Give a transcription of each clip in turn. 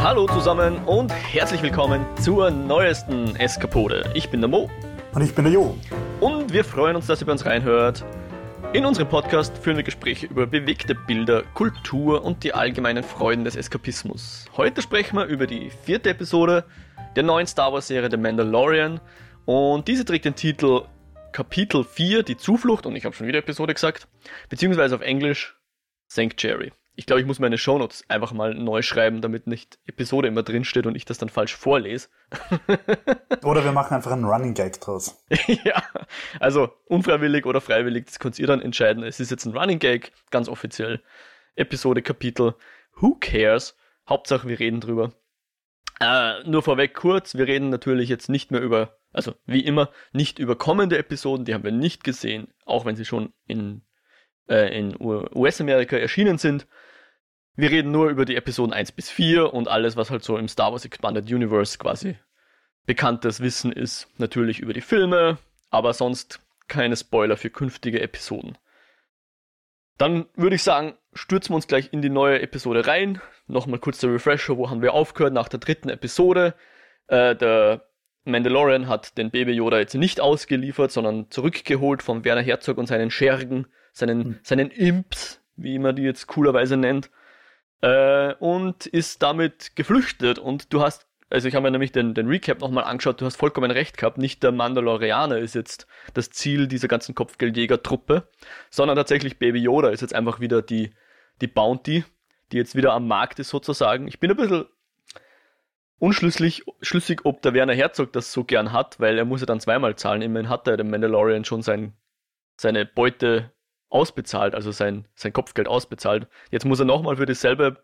Hallo zusammen und herzlich willkommen zur neuesten Eskapode. Ich bin der Mo. Und ich bin der Jo. Und wir freuen uns, dass ihr bei uns reinhört. In unserem Podcast führen wir Gespräche über bewegte Bilder, Kultur und die allgemeinen Freuden des Eskapismus. Heute sprechen wir über die vierte Episode der neuen Star Wars-Serie The Mandalorian. Und diese trägt den Titel Kapitel 4, die Zuflucht, und ich habe schon wieder Episode gesagt, beziehungsweise auf Englisch Sanctuary. Ich glaube, ich muss meine Shownotes einfach mal neu schreiben, damit nicht Episode immer drinsteht und ich das dann falsch vorlese. oder wir machen einfach einen Running Gag draus. ja, also unfreiwillig oder freiwillig, das könnt ihr dann entscheiden. Es ist jetzt ein Running Gag, ganz offiziell. Episode, Kapitel. Who cares? Hauptsache, wir reden drüber. Äh, nur vorweg kurz, wir reden natürlich jetzt nicht mehr über, also wie immer, nicht über kommende Episoden, die haben wir nicht gesehen, auch wenn sie schon in, äh, in US-Amerika erschienen sind. Wir reden nur über die Episoden 1 bis 4 und alles, was halt so im Star Wars Expanded Universe quasi bekanntes Wissen ist. Natürlich über die Filme, aber sonst keine Spoiler für künftige Episoden. Dann würde ich sagen, stürzen wir uns gleich in die neue Episode rein. Nochmal kurz der Refresher, wo haben wir aufgehört nach der dritten Episode. Äh, der Mandalorian hat den Baby Yoda jetzt nicht ausgeliefert, sondern zurückgeholt von Werner Herzog und seinen Schergen, seinen, mhm. seinen Imps, wie man die jetzt coolerweise nennt äh, und ist damit geflüchtet. Und du hast, also ich habe mir nämlich den, den Recap nochmal angeschaut, du hast vollkommen recht gehabt, nicht der Mandalorianer ist jetzt das Ziel dieser ganzen Kopfgeldjäger-Truppe, sondern tatsächlich Baby Yoda ist jetzt einfach wieder die, die Bounty, die jetzt wieder am Markt ist sozusagen. Ich bin ein bisschen unschlüssig, schlüssig, ob der Werner Herzog das so gern hat, weil er muss ja dann zweimal zahlen. Immerhin hat er dem Mandalorian schon sein, seine Beute ausbezahlt, also sein, sein Kopfgeld ausbezahlt. Jetzt muss er nochmal für dieselbe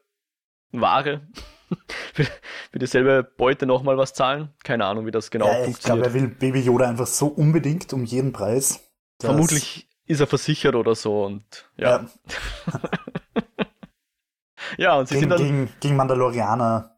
Ware, für, für dieselbe Beute nochmal was zahlen. Keine Ahnung, wie das genau ja, funktioniert. Ich glaube, er will Baby Yoda einfach so unbedingt um jeden Preis. Vermutlich ist er versichert oder so und ja. Ja, ja und sie gegen, sind dann. Gegen, gegen Mandalorianer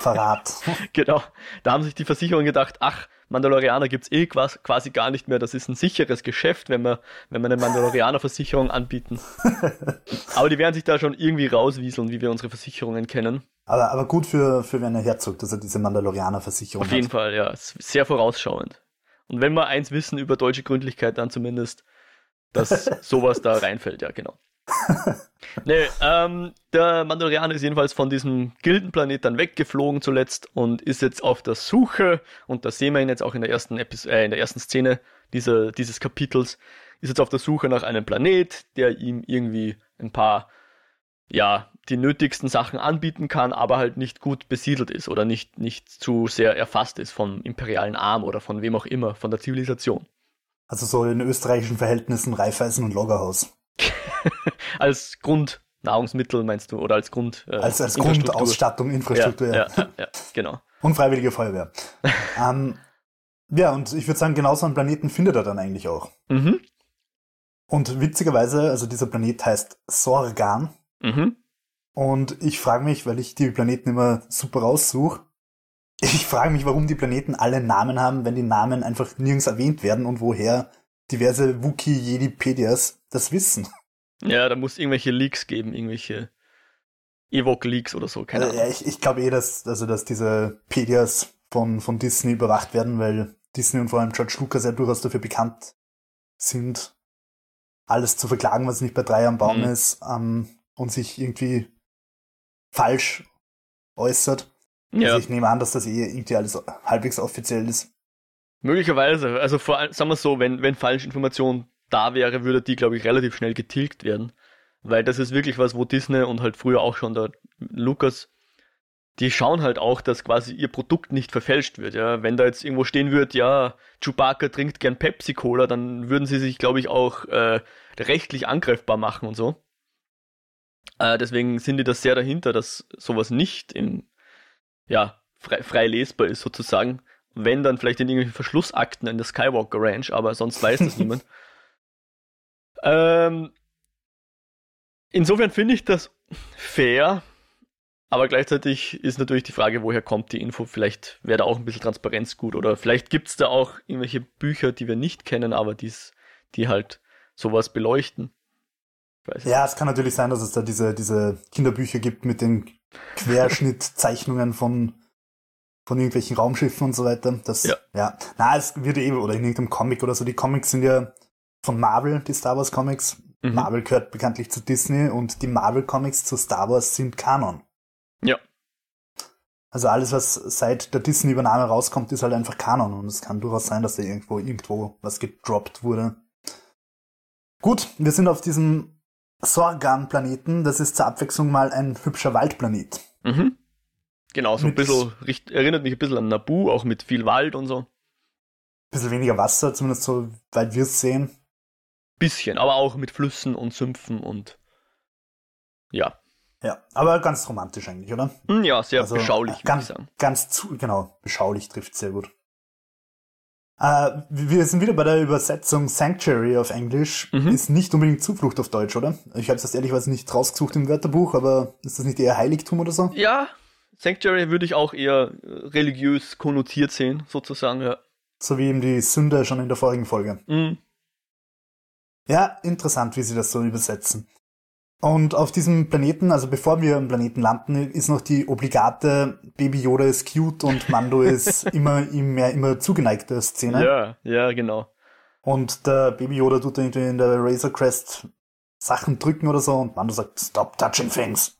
Verrat. genau. Da haben sich die Versicherungen gedacht, ach, Mandalorianer gibt es eh quasi gar nicht mehr. Das ist ein sicheres Geschäft, wenn wir, wenn wir eine Mandalorianer-Versicherung anbieten. aber die werden sich da schon irgendwie rauswieseln, wie wir unsere Versicherungen kennen. Aber, aber gut für, für Werner Herzog, dass er diese Mandalorianer-Versicherung hat. Auf jeden Fall, ja. Sehr vorausschauend. Und wenn wir eins wissen über deutsche Gründlichkeit, dann zumindest, dass sowas da reinfällt, ja, genau. Nee, ähm, der Mandalorianer ist jedenfalls von diesem Gildenplanet dann weggeflogen zuletzt und ist jetzt auf der Suche, und da sehen wir ihn jetzt auch in der ersten, Epis äh, in der ersten Szene dieser, dieses Kapitels, ist jetzt auf der Suche nach einem Planet, der ihm irgendwie ein paar, ja, die nötigsten Sachen anbieten kann, aber halt nicht gut besiedelt ist oder nicht, nicht zu sehr erfasst ist vom imperialen Arm oder von wem auch immer, von der Zivilisation. Also so in österreichischen Verhältnissen Reifeisen und Lagerhaus. als Grundnahrungsmittel meinst du oder als Grund äh, als als Grundausstattung Infrastruktur ja, ja, ja, genau unfreiwillige Feuerwehr ähm, ja und ich würde sagen genauso einen Planeten findet er dann eigentlich auch mhm. und witzigerweise also dieser Planet heißt Sorgan mhm. und ich frage mich weil ich die Planeten immer super raussuche ich frage mich, warum die Planeten alle Namen haben, wenn die Namen einfach nirgends erwähnt werden und woher diverse Wookie-Jedipedias das wissen. Ja, da muss irgendwelche Leaks geben, irgendwelche Evoque-Leaks oder so, keine Ahnung. Ja, ich, ich glaube eh, dass, also, dass diese Pedias von, von Disney überwacht werden, weil Disney und vor allem George Lucas ja durchaus dafür bekannt sind, alles zu verklagen, was nicht bei drei am Baum mhm. ist, ähm, und sich irgendwie falsch äußert. Ja. Also ich nehme an, dass das eh irgendwie alles halbwegs offiziell ist. Möglicherweise, also vor allem, sagen wir so, wenn, wenn falsche Informationen da wäre, würde die, glaube ich, relativ schnell getilgt werden. Weil das ist wirklich was, wo Disney und halt früher auch schon der Lukas, die schauen halt auch, dass quasi ihr Produkt nicht verfälscht wird. Ja, wenn da jetzt irgendwo stehen wird, ja, Chewbacca trinkt gern Pepsi Cola, dann würden sie sich, glaube ich, auch äh, rechtlich angreifbar machen und so. Äh, deswegen sind die das sehr dahinter, dass sowas nicht im, ja, frei, frei lesbar ist sozusagen. Wenn dann vielleicht in irgendwelchen Verschlussakten in der Skywalker Ranch, aber sonst weiß das niemand. Ähm, insofern finde ich das fair, aber gleichzeitig ist natürlich die Frage, woher kommt die Info? Vielleicht wäre da auch ein bisschen Transparenz gut oder vielleicht gibt es da auch irgendwelche Bücher, die wir nicht kennen, aber die's, die halt sowas beleuchten. Ja, es kann natürlich sein, dass es da diese, diese Kinderbücher gibt mit den Querschnittzeichnungen von, von irgendwelchen Raumschiffen und so weiter. Das, ja. ja. Na, es wird eben, oder in irgendeinem Comic oder so. Die Comics sind ja von Marvel, die Star Wars Comics. Mhm. Marvel gehört bekanntlich zu Disney und die Marvel Comics zu Star Wars sind Kanon. Ja. Also alles, was seit der Disney-Übernahme rauskommt, ist halt einfach Kanon und es kann durchaus sein, dass da irgendwo, irgendwo was gedroppt wurde. Gut, wir sind auf diesem Sorgan-Planeten. Das ist zur Abwechslung mal ein hübscher Waldplanet. Mhm. Genau, so ein bisschen, erinnert mich ein bisschen an Nabu, auch mit viel Wald und so. Bisschen weniger Wasser, zumindest so weit wir es sehen. Bisschen, aber auch mit Flüssen und Sümpfen und ja. Ja, aber ganz romantisch eigentlich, oder? Hm, ja, sehr also, beschaulich, ganz, ich sagen. Ganz zu, genau, beschaulich trifft sehr gut. Äh, wir sind wieder bei der Übersetzung Sanctuary auf Englisch. Mhm. Ist nicht unbedingt Zuflucht auf Deutsch, oder? Ich habe das ehrlicherweise nicht rausgesucht im Wörterbuch, aber ist das nicht eher Heiligtum oder so? Ja, Sanctuary würde ich auch eher äh, religiös konnotiert sehen, sozusagen, ja. So wie eben die Sünde schon in der vorigen Folge. Mhm. Ja, interessant, wie sie das so übersetzen. Und auf diesem Planeten, also bevor wir am Planeten landen, ist noch die obligate Baby Yoda ist cute und Mando ist immer ihm mehr immer zugeneigte Szene. Ja, ja, genau. Und der Baby Yoda tut irgendwie in der Razor Crest Sachen drücken oder so und Mando sagt, stop touching things.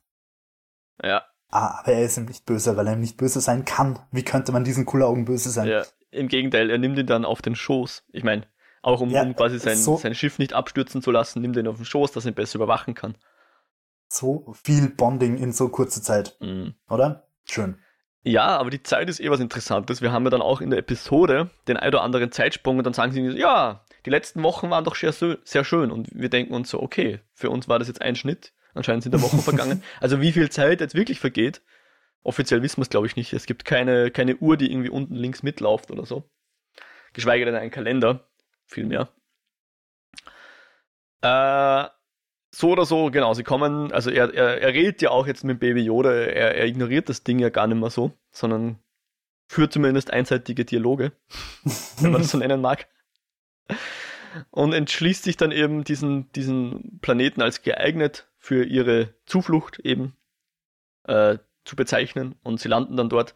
Ja. Ah, aber er ist ihm nicht böse, weil er ihm nicht böse sein kann. Wie könnte man diesen cooler Augen böse sein? Ja, im Gegenteil, er nimmt ihn dann auf den Schoß. Ich meine, auch um, ja, um quasi sein, so sein Schiff nicht abstürzen zu lassen, nimmt er ihn auf den Schoß, dass er ihn besser überwachen kann. So viel Bonding in so kurzer Zeit. Mhm. Oder? Schön. Ja, aber die Zeit ist eh was Interessantes. Wir haben ja dann auch in der Episode den ein oder anderen Zeitsprung und dann sagen sie, ja, die letzten Wochen waren doch sehr, sehr schön. Und wir denken uns so, okay, für uns war das jetzt ein Schnitt. Anscheinend sind da Wochen vergangen. Also wie viel Zeit jetzt wirklich vergeht, offiziell wissen wir es, glaube ich, nicht. Es gibt keine, keine Uhr, die irgendwie unten links mitläuft oder so. Geschweige denn einen Kalender viel mehr. Äh, so oder so, genau, sie kommen, also er, er, er redet ja auch jetzt mit Baby Yoda, er, er ignoriert das Ding ja gar nicht mehr so, sondern führt zumindest einseitige Dialoge, wenn man das so nennen mag. Und entschließt sich dann eben, diesen, diesen Planeten als geeignet für ihre Zuflucht eben äh, zu bezeichnen. Und sie landen dann dort.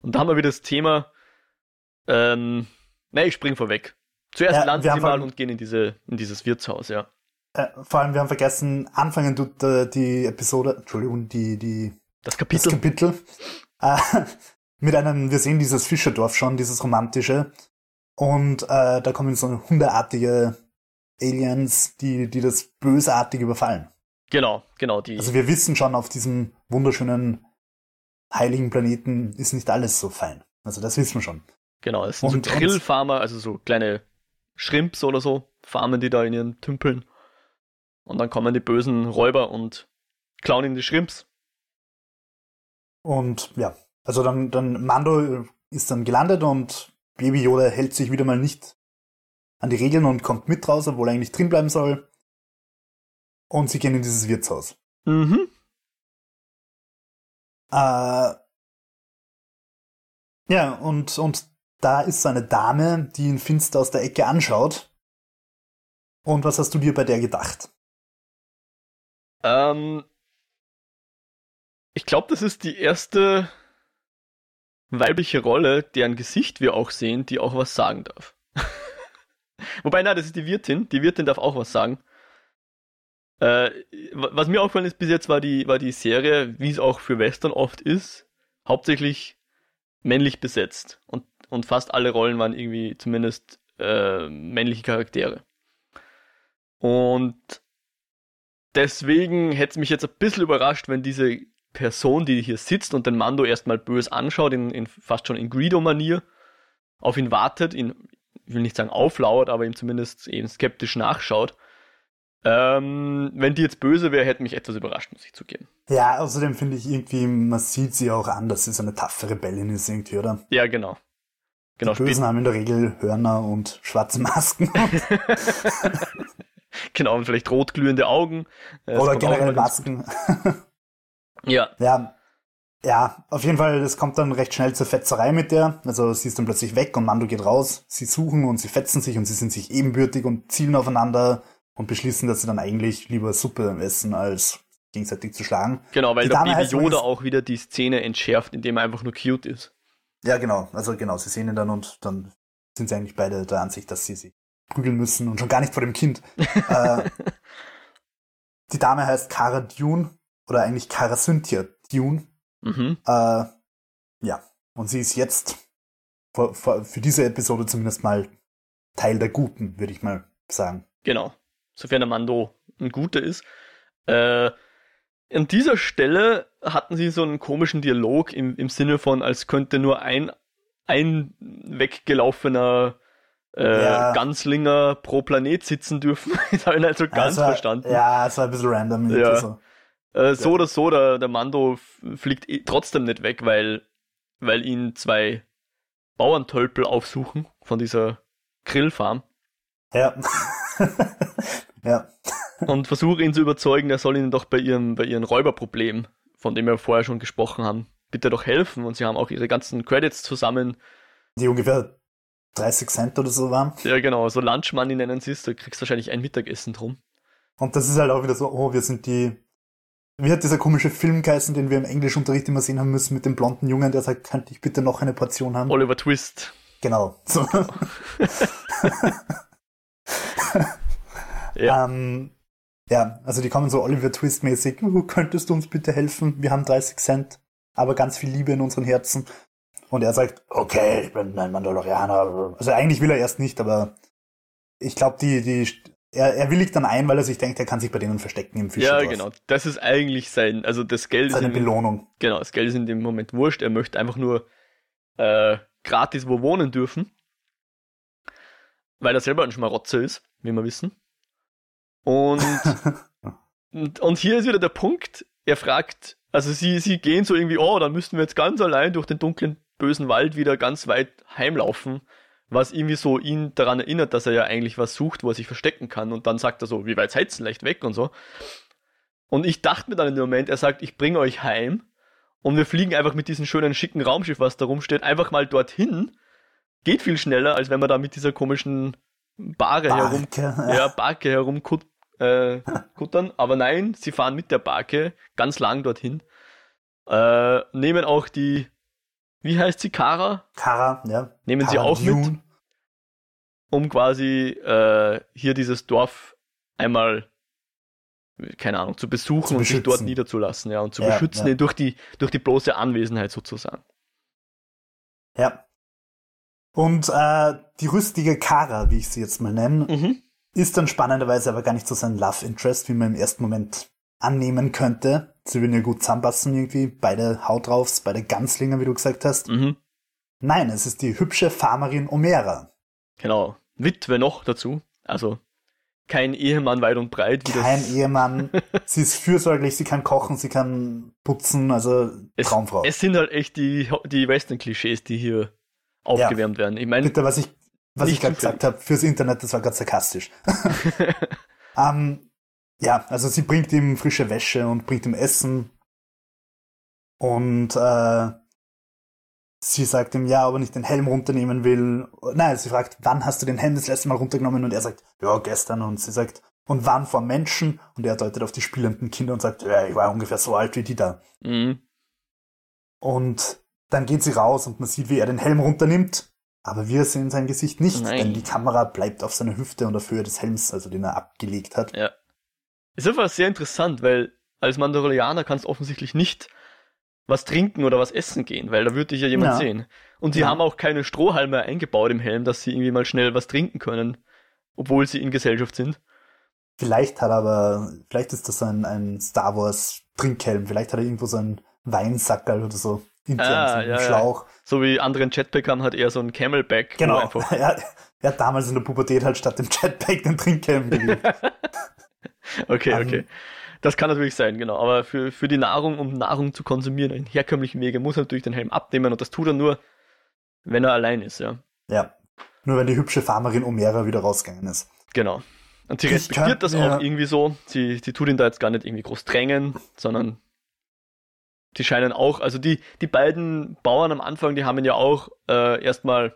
Und da haben wir wieder das Thema, ähm, nein, ich spring vorweg. Zuerst ja, landen sie mal und gehen in, diese, in dieses Wirtshaus, ja. Äh, vor allem, wir haben vergessen, anfangen tut äh, die Episode, Entschuldigung, die, die, das Kapitel, das Kapitel äh, mit einem, wir sehen dieses Fischerdorf schon, dieses romantische, und äh, da kommen so hundeartige Aliens, die, die das bösartig überfallen. Genau, genau, die. Also wir wissen schon, auf diesem wunderschönen heiligen Planeten ist nicht alles so fein. Also das wissen wir schon. Genau, es sind und, so Grillfarmer, also so kleine Shrimps oder so, farmen die da in ihren Tümpeln. Und dann kommen die bösen Räuber und klauen ihnen die Shrimps. Und ja, also dann, dann Mando ist dann gelandet und Baby Yoda hält sich wieder mal nicht an die Regeln und kommt mit raus, obwohl er eigentlich drin bleiben soll. Und sie gehen in dieses Wirtshaus. Mhm. Äh, ja, und, und da ist so eine Dame, die ihn finster aus der Ecke anschaut. Und was hast du dir bei der gedacht? Ähm, ich glaube, das ist die erste weibliche Rolle, deren Gesicht wir auch sehen, die auch was sagen darf. Wobei, nein, das ist die Wirtin. Die Wirtin darf auch was sagen. Äh, was mir aufgefallen ist bis jetzt, war die, war die Serie, wie es auch für Western oft ist, hauptsächlich männlich besetzt. Und, und fast alle Rollen waren irgendwie zumindest äh, männliche Charaktere. Und Deswegen hätte es mich jetzt ein bisschen überrascht, wenn diese Person, die hier sitzt und den Mando erstmal bös anschaut, in, in fast schon in Greedo-Manier, auf ihn wartet, ihn, ich will nicht sagen auflauert, aber ihm zumindest eben skeptisch nachschaut. Ähm, wenn die jetzt böse wäre, hätte mich etwas überrascht, muss ich zugeben. Ja, außerdem finde ich irgendwie, man sieht sie auch an, dass sie so eine taffe Rebellin ist irgendwie, oder? Ja, genau. Genau die Bösen haben in der Regel Hörner und schwarze Masken. genau, und vielleicht rotglühende Augen. Das Oder generell Masken. ja. Ja. Ja, auf jeden Fall, das kommt dann recht schnell zur Fetzerei mit der. Also sie ist dann plötzlich weg und Mando geht raus. Sie suchen und sie fetzen sich und sie sind sich ebenbürtig und zielen aufeinander und beschließen, dass sie dann eigentlich lieber Suppe essen als gegenseitig zu schlagen. Genau, weil die der Baby Yoda auch wieder die Szene entschärft, indem er einfach nur cute ist. Ja, genau. Also genau, sie sehen ihn dann und dann sind sie eigentlich beide der Ansicht, dass sie sich prügeln müssen und schon gar nicht vor dem Kind. äh, die Dame heißt Cara Dune oder eigentlich Cara Cynthia Dune. Mhm. Äh, ja, und sie ist jetzt für, für, für diese Episode zumindest mal Teil der Guten, würde ich mal sagen. Genau. Sofern der Mando ein Guter ist. Äh, an dieser Stelle hatten sie so einen komischen Dialog im, im Sinne von, als könnte nur ein, ein weggelaufener äh, ja. Ganzlinger pro Planet sitzen dürfen. das habe ich nicht so ganz war, verstanden. Ja, es war ein bisschen random. Ja. So. Äh, so ja. oder so, der, der Mando fliegt eh trotzdem nicht weg, weil, weil ihn zwei Bauerntölpel aufsuchen von dieser Grillfarm. Ja. ja. Und versuche ihn zu überzeugen, er soll ihnen doch bei ihrem, bei ihrem Räuberproblem, von dem wir vorher schon gesprochen haben, bitte doch helfen. Und sie haben auch ihre ganzen Credits zusammen. Die ungefähr 30 Cent oder so waren. Ja, genau, so Lunch Money nennen sie es, da kriegst du wahrscheinlich ein Mittagessen drum. Und das ist halt auch wieder so, oh, wir sind die. Wie hat dieser komische Film geheißen, den wir im Englischunterricht immer sehen haben müssen, mit dem blonden Jungen, der sagt, könnte ich bitte noch eine Portion haben? Oliver Twist. Genau. So. ja. Ähm, ja, also die kommen so Oliver Twist-mäßig, uh, könntest du uns bitte helfen? Wir haben 30 Cent, aber ganz viel Liebe in unseren Herzen. Und er sagt, okay, ich bin ein Mandalorianer. Also eigentlich will er erst nicht, aber ich glaube, die, die, er, er willigt dann ein, weil er sich denkt, er kann sich bei denen verstecken im Fisch. Ja, genau. Das ist eigentlich sein, also das Geld Seine ist. Seine Belohnung. Genau, das Geld ist in dem Moment wurscht. Er möchte einfach nur äh, gratis wo wohnen dürfen. Weil er selber ein Schmarotzer ist, wie wir wissen. Und, und, und hier ist wieder der Punkt, er fragt, also sie, sie gehen so irgendwie, oh, dann müssten wir jetzt ganz allein durch den dunklen, bösen Wald wieder ganz weit heimlaufen, was irgendwie so ihn daran erinnert, dass er ja eigentlich was sucht, wo er sich verstecken kann. Und dann sagt er so, wie weit seid ihr leicht weg und so. Und ich dachte mir dann in dem Moment, er sagt, ich bringe euch heim und wir fliegen einfach mit diesem schönen, schicken Raumschiff, was da rumsteht, einfach mal dorthin. Geht viel schneller, als wenn man da mit dieser komischen Barke, Barke herum, ja, Barke herumkuttern äh, kuttern. Aber nein, sie fahren mit der Barke ganz lang dorthin. Äh, nehmen auch die, wie heißt sie, Kara? Kara, ja. Nehmen Kara sie auch Dune. mit, um quasi äh, hier dieses Dorf einmal, keine Ahnung, zu besuchen zu und sich dort niederzulassen, ja, und zu ja, beschützen ja. durch die durch die bloße Anwesenheit sozusagen. Ja. Und äh, die rüstige Kara, wie ich sie jetzt mal nenne, mhm. Ist dann spannenderweise aber gar nicht so sein Love Interest, wie man im ersten Moment annehmen könnte. Sie würden ja gut zusammenpassen irgendwie. Beide Haut draufs, beide Ganzlinger, wie du gesagt hast. Mhm. Nein, es ist die hübsche Farmerin Omera. Genau. Witwe noch dazu. Also kein Ehemann weit und breit. kein Ehemann. sie ist fürsorglich, sie kann kochen, sie kann putzen, also Traumfrau. Es, sind halt echt die, die Western-Klischees, die hier aufgewärmt ja. werden. Ich meine, Bitte, was ich was ich gerade gesagt habe, fürs Internet, das war gerade sarkastisch. ähm, ja, also sie bringt ihm frische Wäsche und bringt ihm Essen. Und äh, sie sagt ihm, ja, ob er nicht den Helm runternehmen will. Nein, sie fragt, wann hast du den Helm das letzte Mal runtergenommen? Und er sagt, ja, gestern. Und sie sagt, und wann vor Menschen? Und er deutet auf die spielenden Kinder und sagt, ja, ich war ungefähr so alt wie die da. Mhm. Und dann geht sie raus und man sieht, wie er den Helm runternimmt aber wir sehen sein Gesicht nicht, Nein. denn die Kamera bleibt auf seiner Hüfte und auf Höhe des Helms, also den er abgelegt hat. Ja. Ist einfach sehr interessant, weil als Mandalorianer kannst du offensichtlich nicht was trinken oder was essen gehen, weil da würde dich ja jemand ja. sehen. Und sie ja. haben auch keine Strohhalme eingebaut im Helm, dass sie irgendwie mal schnell was trinken können, obwohl sie in Gesellschaft sind. Vielleicht hat er aber, vielleicht ist das ein, ein Star Wars Trinkhelm, vielleicht hat er irgendwo so einen Weinsackerl oder so intern ah, so ja, Schlauch. Ja. So wie anderen Jetpack haben, hat er so ein Camelback. Genau. er, er hat damals in der Pubertät halt statt dem Jetpack den Trinkhelm gelegt. okay, um, okay. Das kann natürlich sein, genau. Aber für, für die Nahrung, um Nahrung zu konsumieren, in herkömmlichen Wege, muss er natürlich den Helm abnehmen und das tut er nur, wenn er allein ist, ja. Ja. Nur wenn die hübsche Farmerin Omera wieder rausgegangen ist. Genau. Und sie respektiert kann, das ja. auch irgendwie so. Sie, sie tut ihn da jetzt gar nicht irgendwie groß drängen, sondern die scheinen auch, also die, die beiden Bauern am Anfang, die haben ihn ja auch äh, erstmal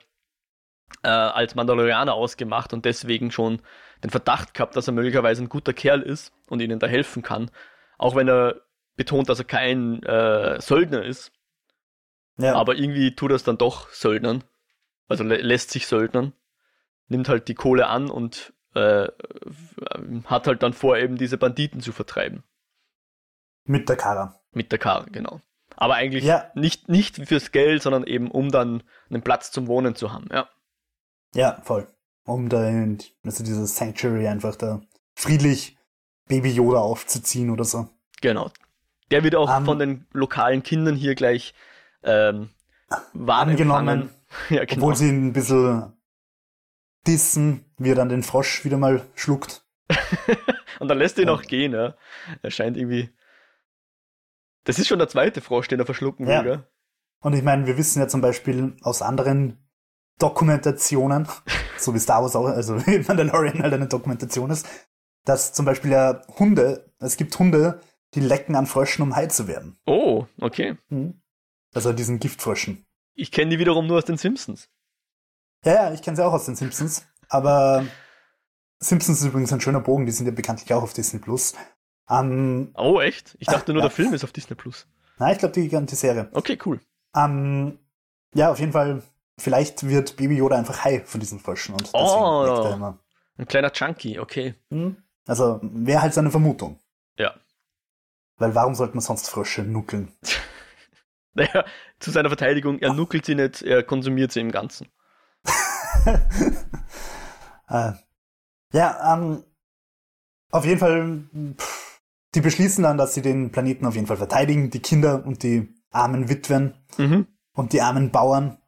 äh, als Mandalorianer ausgemacht und deswegen schon den Verdacht gehabt, dass er möglicherweise ein guter Kerl ist und ihnen da helfen kann. Auch wenn er betont, dass er kein äh, Söldner ist. Ja. Aber irgendwie tut er es dann doch Söldnern. Also lä lässt sich Söldnern. Nimmt halt die Kohle an und äh, hat halt dann vor, eben diese Banditen zu vertreiben. Mit der Kara. Mit der Kara, genau. Aber eigentlich ja. nicht, nicht fürs Geld, sondern eben um dann einen Platz zum Wohnen zu haben, ja. Ja, voll. Um da, also dieses Sanctuary einfach da friedlich Baby Yoda aufzuziehen oder so. Genau. Der wird auch um, von den lokalen Kindern hier gleich ähm, angenommen. ja, genau. Obwohl sie ein bisschen dissen, wie er dann den Frosch wieder mal schluckt. und dann lässt er ihn ja. auch gehen, ja. Er scheint irgendwie. Das ist schon der zweite Frosch, den er verschlucken will, ja. Gell? Und ich meine, wir wissen ja zum Beispiel aus anderen Dokumentationen, so wie Star Wars auch, also wie Mandalorian halt eine Dokumentation ist, dass zum Beispiel ja Hunde, es gibt Hunde, die lecken an Fröschen, um heil zu werden. Oh, okay. Mhm. Also diesen Giftfröschen. Ich kenne die wiederum nur aus den Simpsons. Ja, ja, ich kenne sie auch aus den Simpsons. Aber Simpsons ist übrigens ein schöner Bogen, die sind ja bekanntlich auch auf Disney Plus. Um, oh, echt? Ich dachte nur, ja. der Film ist auf Disney Plus. Nein, ich glaube, die, die Serie. Okay, cool. Um, ja, auf jeden Fall, vielleicht wird Baby Yoda einfach high von diesen Fröschen und deswegen oh, er immer. Ein kleiner Chunky, okay. Hm? Also, wäre halt seine Vermutung. Ja. Weil warum sollte man sonst Frösche nuckeln? naja, zu seiner Verteidigung, er nuckelt sie nicht, er konsumiert sie im Ganzen. äh, ja, ähm, auf jeden Fall, pff, die beschließen dann, dass sie den Planeten auf jeden Fall verteidigen, die Kinder und die armen Witwen mhm. und die armen Bauern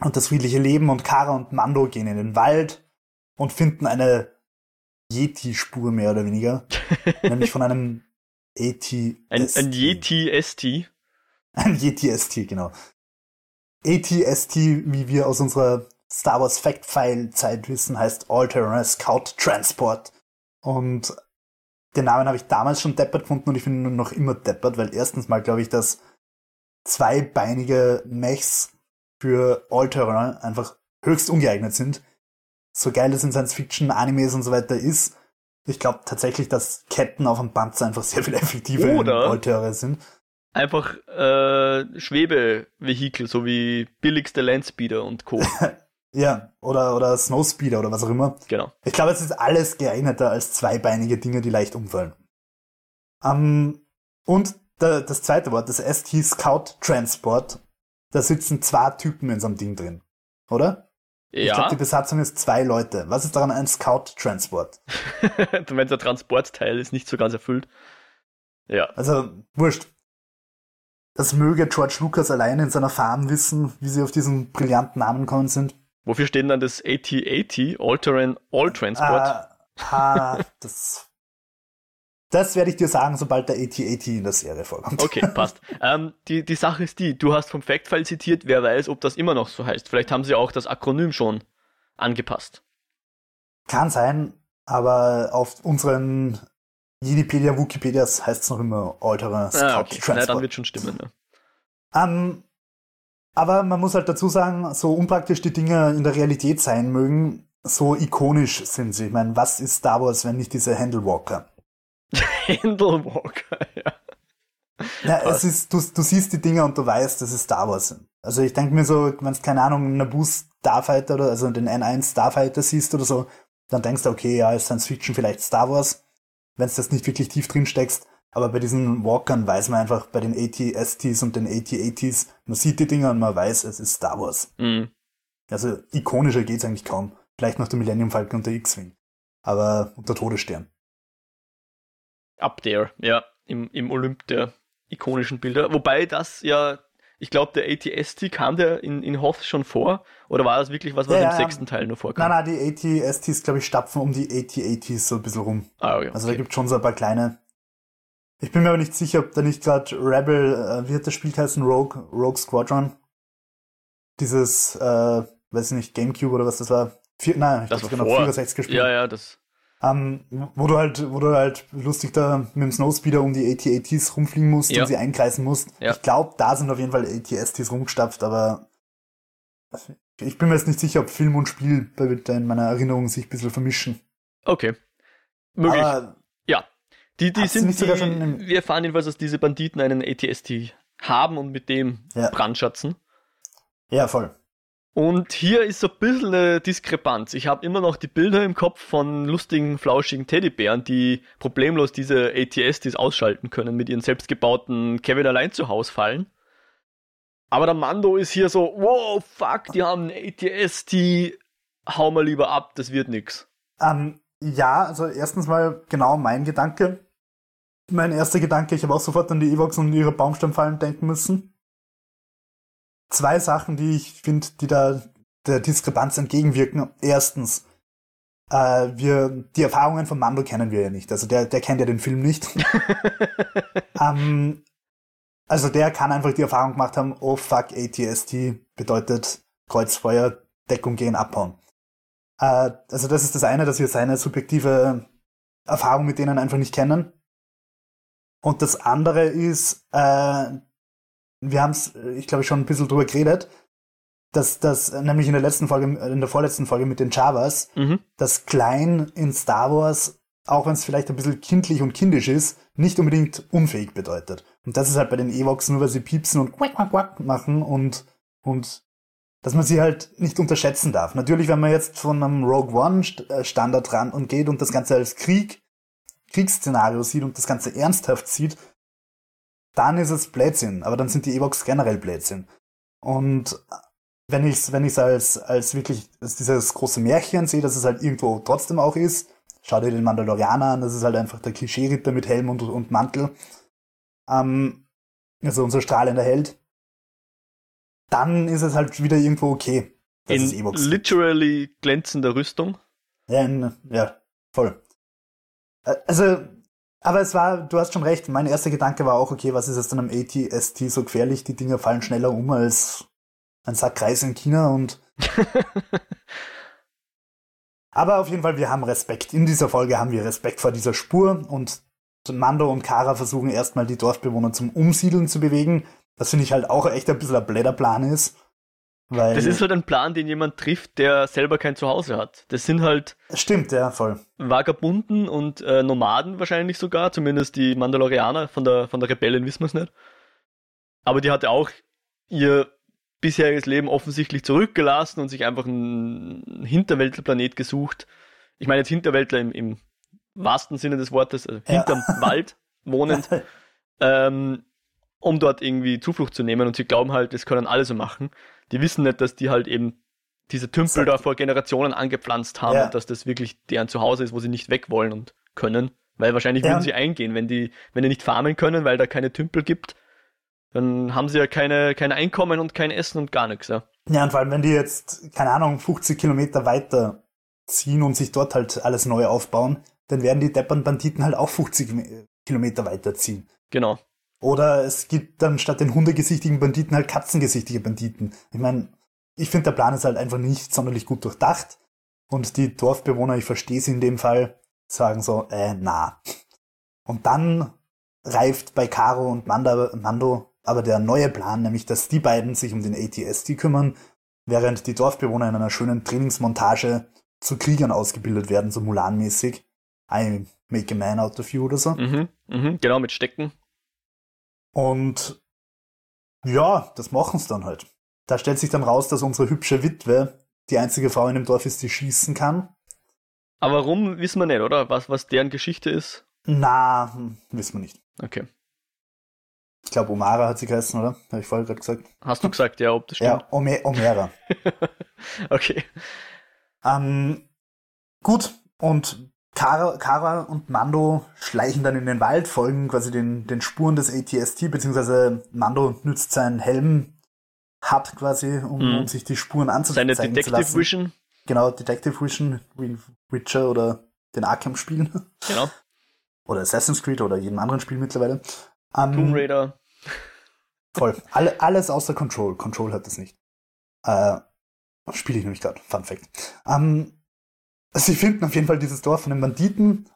und das friedliche Leben und Kara und Mando gehen in den Wald und finden eine Yeti-Spur mehr oder weniger, nämlich von einem AT. Ein, ein Yeti-ST. Ein Yeti-ST, genau. ATST, wie wir aus unserer Star Wars Fact File Zeit wissen, heißt Alterna Scout Transport. Und den Namen habe ich damals schon deppert gefunden und ich finde ihn noch immer deppert, weil erstens mal glaube ich, dass zweibeinige Mechs für Alterna einfach höchst ungeeignet sind. So geil es in Science-Fiction, Animes und so weiter ist, ich glaube tatsächlich, dass Ketten auf dem Panzer einfach sehr viel effektiver Oder in Altäre sind. Einfach äh, Schwebevehikel, so wie billigste Landspeeder und Co. ja, oder, oder Snowspeeder oder was auch immer. Genau. Ich glaube, es ist alles geeigneter als zweibeinige Dinge, die leicht umfallen. Um, ähm, und der, das zweite Wort, das ST Scout Transport, da sitzen zwei Typen in so einem Ding drin. Oder? Ja. Ich glaube, die Besatzung ist zwei Leute. Was ist daran ein Scout-Transport? Wenn der Transportteil ist nicht so ganz erfüllt. Ja. Also, wurscht. Das möge George Lucas allein in seiner Farm wissen, wie sie auf diesen brillanten Namen gekommen sind. Wofür steht dann das AT-80, All-Terrain All-Transport? Ah, ah, das das werde ich dir sagen, sobald der AT-AT in der Serie vorkommt. Okay, passt. ähm, die, die Sache ist die, du hast vom Fact-File zitiert, wer weiß, ob das immer noch so heißt. Vielleicht haben sie auch das Akronym schon angepasst. Kann sein, aber auf unseren Wikipedia, Wikipedias heißt es noch immer Alterer ah, okay. Transport. Na, dann wird schon stimmen. Ne? Um, aber man muss halt dazu sagen, so unpraktisch die Dinge in der Realität sein mögen, so ikonisch sind sie. Ich meine, was ist Star Wars, wenn nicht diese Handlewalker? Handlewalker, ja. Ja, es ist, du, du siehst die Dinger und du weißt, dass es Star Wars sind. Also ich denke mir so, wenn du, keine Ahnung, einen Naboo Starfighter oder also den N1 Starfighter siehst oder so, dann denkst du, okay, ja, ist Science Fiction vielleicht Star Wars, wenn du das nicht wirklich tief drin steckst. Aber bei diesen Walkern weiß man einfach, bei den AT-STs und den AT-ATs, man sieht die Dinger und man weiß, es ist Star Wars. Mhm. Also ikonischer geht's eigentlich kaum. Vielleicht noch der Millennium Falcon und der X-Wing. Aber und der Todesstern. Up there, ja, im, im Olymp der ikonischen Bilder. Wobei das ja, ich glaube, der ATST kam der in, in Hoth schon vor, oder war das wirklich was, was ja, im ja. sechsten Teil nur vorkam? Nein, nein, die ATSTs, glaube ich, stapfen um die AT-ATs so ein bisschen rum. Ah, okay. Also da gibt schon so ein paar kleine. Ich bin mir aber nicht sicher, ob da nicht gerade Rebel, äh, wie hat das Spiel heißen, Rogue, Rogue Squadron? Dieses, äh, weiß ich nicht, Gamecube oder was das war? Vier, nein, ich das genau 64 gespielt. Ja, ja, das ähm, wo du halt, wo du halt lustig da mit dem Snowspeeder um die AT-ATs rumfliegen musst ja. und sie einkreisen musst. Ja. Ich glaube, da sind auf jeden Fall AT-STs rumgestapft, aber ich bin mir jetzt nicht sicher, ob Film und Spiel in meiner Erinnerung sich ein bisschen vermischen. Okay. Möglich. Aber, Die, die sind, die, wir erfahren jedenfalls, dass diese Banditen einen ATST haben und mit dem ja. brandschatzen. Ja, voll. Und hier ist so ein bisschen eine Diskrepanz. Ich habe immer noch die Bilder im Kopf von lustigen, flauschigen Teddybären, die problemlos diese ATSTs ausschalten können mit ihren selbstgebauten Kevin allein zu Hause fallen. Aber der Mando ist hier so, wow, fuck, die haben einen ATST, hau mal lieber ab, das wird nix. Ähm, ja, also erstens mal genau mein Gedanke. Mein erster Gedanke, ich habe auch sofort an die Evox und ihre Baumstammfallen denken müssen. Zwei Sachen, die ich finde, die da der Diskrepanz entgegenwirken. Erstens, äh, wir, die Erfahrungen von Mando kennen wir ja nicht. Also der, der kennt ja den Film nicht. ähm, also der kann einfach die Erfahrung gemacht haben, oh fuck, ATST bedeutet Kreuzfeuer, Deckung gehen, abhauen. Äh, also das ist das eine, dass wir seine subjektive Erfahrung mit denen einfach nicht kennen. Und das andere ist, äh, wir haben es, ich glaube, schon ein bisschen drüber geredet, dass das nämlich in der letzten Folge, in der vorletzten Folge mit den Javas, mhm. dass Klein in Star Wars, auch wenn es vielleicht ein bisschen kindlich und kindisch ist, nicht unbedingt unfähig bedeutet. Und das ist halt bei den Evox nur, weil sie piepsen und quack, quack, quack machen und, und dass man sie halt nicht unterschätzen darf. Natürlich, wenn man jetzt von einem Rogue One äh, Standard ran und geht und das Ganze als Krieg, Kriegsszenario sieht und das Ganze ernsthaft sieht, dann ist es Blödsinn. Aber dann sind die Evox generell Blödsinn. Und wenn ich es wenn ich's als, als wirklich als dieses große Märchen sehe, dass es halt irgendwo trotzdem auch ist, schau dir den Mandalorianer an, das ist halt einfach der Klischee-Ritter mit Helm und, und Mantel. Ähm, also unser strahlender Held dann ist es halt wieder irgendwo okay. In literally glänzender Rüstung. Ja, in, ja, voll. Also, aber es war, du hast schon recht, mein erster Gedanke war auch, okay, was ist jetzt dann am ATST so gefährlich? Die Dinger fallen schneller um als ein Sack Reis in China und. aber auf jeden Fall, wir haben Respekt. In dieser Folge haben wir Respekt vor dieser Spur und Mando und Kara versuchen erstmal die Dorfbewohner zum Umsiedeln zu bewegen. Das finde ich halt auch echt ein bisschen ein Blätterplan ist. Weil das ist halt ein Plan, den jemand trifft, der selber kein Zuhause hat. Das sind halt. Stimmt, ja, voll. Vagabunden und äh, Nomaden wahrscheinlich sogar, zumindest die Mandalorianer von der, von der Rebellen wissen wir es nicht. Aber die hatte auch ihr bisheriges Leben offensichtlich zurückgelassen und sich einfach einen Hinterweltlerplanet gesucht. Ich meine jetzt Hinterweltler im, im wahrsten Sinne des Wortes, also hinterm ja. Wald wohnend. ähm, um dort irgendwie Zuflucht zu nehmen und sie glauben halt, das können alle so machen. Die wissen nicht, dass die halt eben diese Tümpel da vor Generationen angepflanzt haben ja. und dass das wirklich deren Zuhause ist, wo sie nicht weg wollen und können. Weil wahrscheinlich ja. würden sie eingehen, wenn die, wenn die nicht farmen können, weil da keine Tümpel gibt, dann haben sie ja keine, kein Einkommen und kein Essen und gar nichts, ja. Ja, und vor allem, wenn die jetzt, keine Ahnung, 50 Kilometer weiter ziehen und sich dort halt alles neu aufbauen, dann werden die deppern Banditen halt auch 50 Kilometer weiter ziehen. Genau. Oder es gibt dann statt den hundegesichtigen Banditen halt katzengesichtige Banditen. Ich meine, ich finde, der Plan ist halt einfach nicht sonderlich gut durchdacht. Und die Dorfbewohner, ich verstehe sie in dem Fall, sagen so, äh, na. Und dann reift bei Caro und Manda, Mando aber der neue Plan, nämlich dass die beiden sich um den ATST kümmern, während die Dorfbewohner in einer schönen Trainingsmontage zu Kriegern ausgebildet werden, so Mulan-mäßig. I make a man out of you oder so. Mhm, mhm, genau, mit Stecken. Und ja, das machen sie dann halt. Da stellt sich dann raus, dass unsere hübsche Witwe die einzige Frau in dem Dorf ist, die schießen kann. Aber warum, wissen wir nicht, oder? Was, was deren Geschichte ist? Na, hm, wissen wir nicht. Okay. Ich glaube, Omara hat sie geheißen, oder? Habe ich vorher gerade gesagt. Hast du gesagt, ja, ob das stimmt? Ja, Ome Omera. okay. Ähm, gut, und Kara, Kara und Mando schleichen dann in den Wald, folgen quasi den, den Spuren des ATST, beziehungsweise Mando nützt seinen Helm, hat quasi, um, mm. um sich die Spuren anzuzeigen Seine Detective Vision. Genau, Detective Vision, wie Witcher oder den Arkham-Spielen. Genau. Oder Assassin's Creed oder jedem anderen Spiel mittlerweile. Um, Tomb Raider. Voll. Alle, alles außer Control. Control hat das nicht. Äh, Spiele ich nämlich gerade. Fun Fact. Um, Sie finden auf jeden Fall dieses Dorf von den Banditen,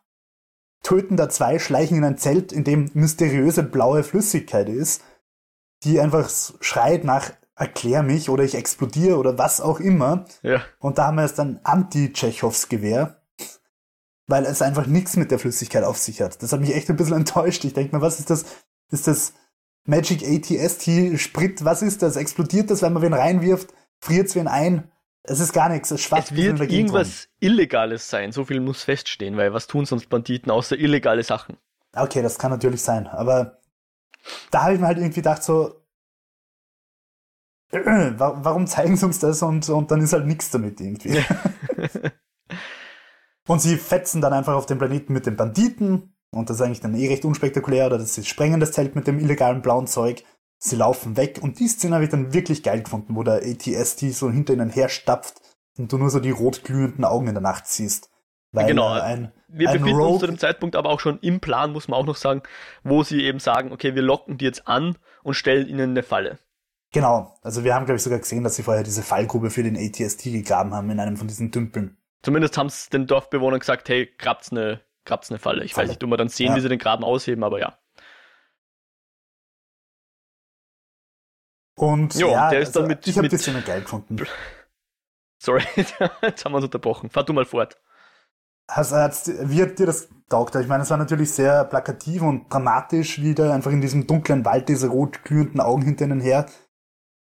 töten da zwei, schleichen in ein Zelt, in dem mysteriöse blaue Flüssigkeit ist, die einfach schreit nach erklär mich oder ich explodiere oder was auch immer. Ja. Und da haben wir jetzt ein Anti-Tschechows Gewehr. weil es einfach nichts mit der Flüssigkeit auf sich hat. Das hat mich echt ein bisschen enttäuscht. Ich denke mir, was ist das? Ist das Magic ATST Sprit? Was ist das? Explodiert das, wenn man wen reinwirft? Friert es wen ein? Es ist gar nichts, es schwappt. Es wird irgendwas Illegales sein, so viel muss feststehen, weil was tun sonst Banditen außer illegale Sachen? Okay, das kann natürlich sein, aber da habe ich mir halt irgendwie gedacht, so, warum zeigen sie uns das und, und dann ist halt nichts damit irgendwie. und sie fetzen dann einfach auf den Planeten mit den Banditen und das ist eigentlich dann eh recht unspektakulär oder das ist sprengen das Zelt mit dem illegalen blauen Zeug. Sie laufen weg und die Szene habe ich dann wirklich geil gefunden, wo der ATST so hinter ihnen herstapft und du nur so die rot glühenden Augen in der Nacht siehst. Weil genau. Ein, wir ein befinden Rogue uns zu dem Zeitpunkt aber auch schon im Plan, muss man auch noch sagen, wo sie eben sagen, okay, wir locken die jetzt an und stellen ihnen eine Falle. Genau. Also wir haben, glaube ich, sogar gesehen, dass sie vorher diese Fallgrube für den ATST gegraben haben in einem von diesen Tümpeln. Zumindest haben es den Dorfbewohnern gesagt, hey, grabt's eine, grabt's eine Falle. Ich Falle. weiß nicht, ob wir dann sehen, ja. wie sie den Graben ausheben, aber ja. Und jo, ja, der ist also, dann mit. Ich habe die Szene geil gefunden. Sorry, jetzt haben wir uns unterbrochen. Fahr du mal fort. Hast, wie hat dir das taugt? Ich meine, es war natürlich sehr plakativ und dramatisch, wie da einfach in diesem dunklen Wald diese rot glühenden Augen hinter ihnen her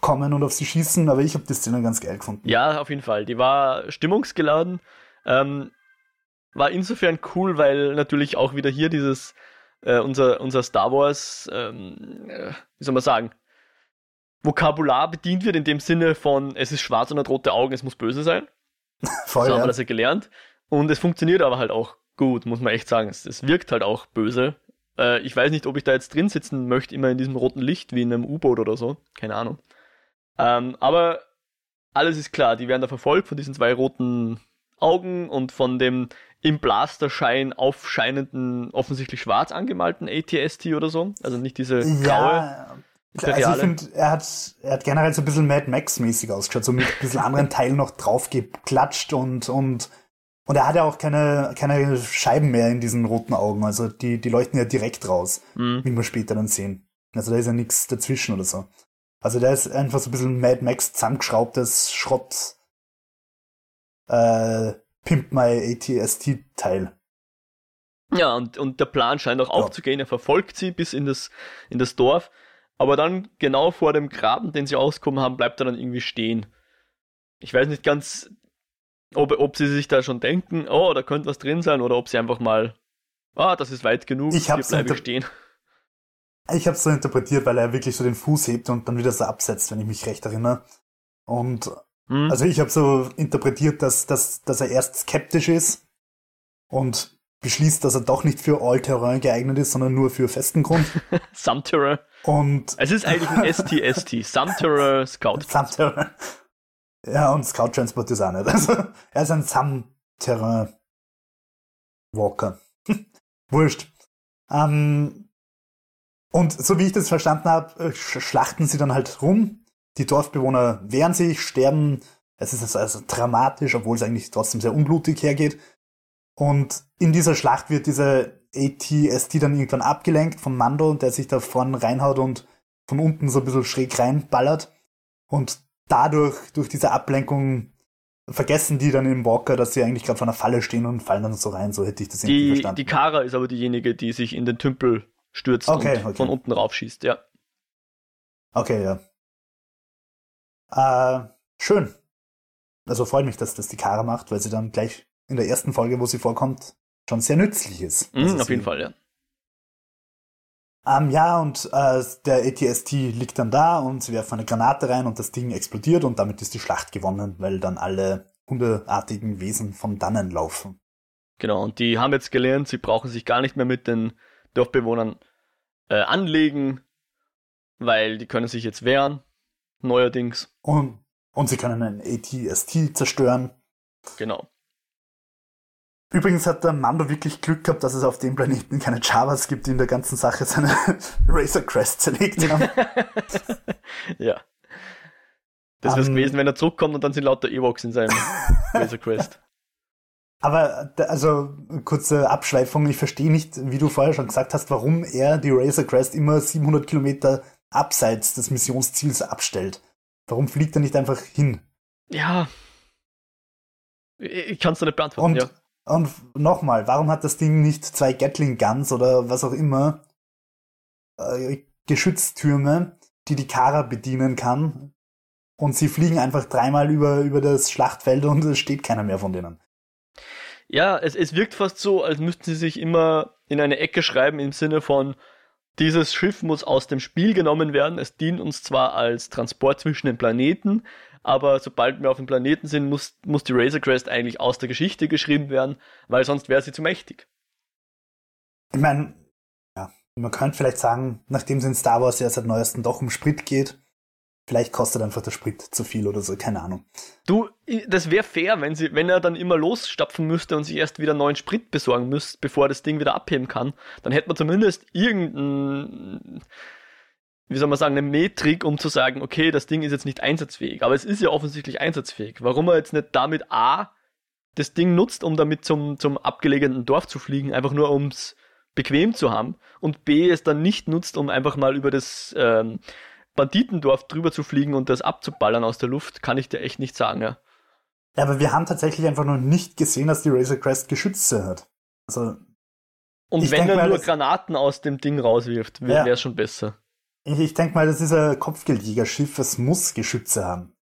kommen und auf sie schießen, aber ich habe die Szene ganz geil gefunden. Ja, auf jeden Fall. Die war stimmungsgeladen. Ähm, war insofern cool, weil natürlich auch wieder hier dieses, äh, unser, unser Star Wars, ähm, äh, wie soll man sagen, Vokabular bedient wird in dem Sinne von, es ist schwarz und hat rote Augen, es muss böse sein. Voll, so haben wir das ja gelernt. Und es funktioniert aber halt auch gut, muss man echt sagen. Es, es wirkt halt auch böse. Äh, ich weiß nicht, ob ich da jetzt drin sitzen möchte, immer in diesem roten Licht, wie in einem U-Boot oder so. Keine Ahnung. Ähm, aber alles ist klar, die werden da verfolgt von diesen zwei roten Augen und von dem im Blasterschein aufscheinenden, offensichtlich schwarz angemalten ATST oder so. Also nicht diese graue. Ja, also ich finde, er hat, er hat generell so ein bisschen Mad Max-mäßig ausgeschaut, so mit ein bisschen anderen Teilen noch draufgeklatscht und, und, und er hat ja auch keine, keine Scheiben mehr in diesen roten Augen. Also die, die leuchten ja direkt raus, mhm. wie wir später dann sehen. Also da ist ja nichts dazwischen oder so. Also der ist einfach so ein bisschen Mad Max zusammengeschraubtes Schrott, äh, Pimp My ATST-Teil. Ja, und, und der Plan scheint auch ja. aufzugehen. Er verfolgt sie bis in das, in das Dorf aber dann genau vor dem Graben, den sie auskommen haben, bleibt er dann irgendwie stehen. Ich weiß nicht ganz, ob, ob sie sich da schon denken, oh, da könnte was drin sein, oder ob sie einfach mal, ah, das ist weit genug, ich hier bleibe ich stehen. Ich habe es so interpretiert, weil er wirklich so den Fuß hebt und dann wieder so absetzt, wenn ich mich recht erinnere. Und hm. also ich habe so interpretiert, dass, dass, dass er erst skeptisch ist und beschließt, dass er doch nicht für All-Terrain geeignet ist, sondern nur für festen Grund. Some-Terrain. Und es ist eigentlich ein STST, Some-Terrain Scout. Some-Terrain. Ja, und Scout Transport ist auch nicht. Also, er ist ein Some-Terrain Walker. Wurscht. Ähm, und so wie ich das verstanden habe, äh, schlachten sie dann halt rum. Die Dorfbewohner wehren sich, sterben. Es ist also dramatisch, obwohl es eigentlich trotzdem sehr unblutig hergeht. Und in dieser Schlacht wird diese ATST dann irgendwann abgelenkt vom Mando, der sich da vorne reinhaut und von unten so ein bisschen schräg reinballert. Und dadurch, durch diese Ablenkung, vergessen die dann im Walker, dass sie eigentlich gerade vor einer Falle stehen und fallen dann so rein. So hätte ich das irgendwie verstanden. Die Kara ist aber diejenige, die sich in den Tümpel stürzt okay, und okay. von unten raufschießt, ja. Okay, ja. Äh, schön. Also freut mich, dass das die Kara macht, weil sie dann gleich in der ersten Folge, wo sie vorkommt, schon sehr nützlich ist. Mhm, auf jeden Fall, ja. Ähm, ja, und äh, der ATST liegt dann da und sie werfen eine Granate rein und das Ding explodiert und damit ist die Schlacht gewonnen, weil dann alle hundeartigen Wesen von dannen laufen. Genau, und die haben jetzt gelernt, sie brauchen sich gar nicht mehr mit den Dorfbewohnern äh, anlegen, weil die können sich jetzt wehren, neuerdings. Und, und sie können einen ATST zerstören. Genau. Übrigens hat der Mando wirklich Glück gehabt, dass es auf dem Planeten keine Javas gibt, die in der ganzen Sache seine Razor Crest zerlegt haben. ja. Das wäre um, gewesen, wenn er zurückkommt und dann sind lauter Ewoks in seinem Razor Crest. Aber, also, kurze Abschweifung, ich verstehe nicht, wie du vorher schon gesagt hast, warum er die Razor Crest immer 700 Kilometer abseits des Missionsziels abstellt. Warum fliegt er nicht einfach hin? Ja. Ich kann es nicht beantworten, und, ja. Und nochmal, warum hat das Ding nicht zwei Gatling Guns oder was auch immer, äh, Geschütztürme, die die Kara bedienen kann? Und sie fliegen einfach dreimal über, über das Schlachtfeld und es steht keiner mehr von denen. Ja, es, es wirkt fast so, als müssten sie sich immer in eine Ecke schreiben im Sinne von, dieses Schiff muss aus dem Spiel genommen werden. Es dient uns zwar als Transport zwischen den Planeten, aber sobald wir auf dem Planeten sind, muss, muss die Razor Crest eigentlich aus der Geschichte geschrieben werden, weil sonst wäre sie zu mächtig. Ich meine, ja, man könnte vielleicht sagen, nachdem es in Star Wars ja seit neuestem doch um Sprit geht, vielleicht kostet einfach der Sprit zu viel oder so, keine Ahnung. Du, das wäre fair, wenn sie, wenn er dann immer losstapfen müsste und sich erst wieder neuen Sprit besorgen müsste, bevor das Ding wieder abheben kann, dann hätte man zumindest irgendein wie soll man sagen, eine Metrik, um zu sagen, okay, das Ding ist jetzt nicht einsatzfähig. Aber es ist ja offensichtlich einsatzfähig. Warum er jetzt nicht damit A das Ding nutzt, um damit zum, zum abgelegenen Dorf zu fliegen, einfach nur ums bequem zu haben, und B es dann nicht nutzt, um einfach mal über das ähm, Banditendorf drüber zu fliegen und das abzuballern aus der Luft, kann ich dir echt nicht sagen, ja. Ja, aber wir haben tatsächlich einfach noch nicht gesehen, dass die Razor Crest Geschütze hat. Also. Und wenn er nur Granaten aus dem Ding rauswirft, wäre es ja. schon besser. Ich, ich denke mal, das ist ein Kopfgeldjägerschiff, es muss Geschütze haben.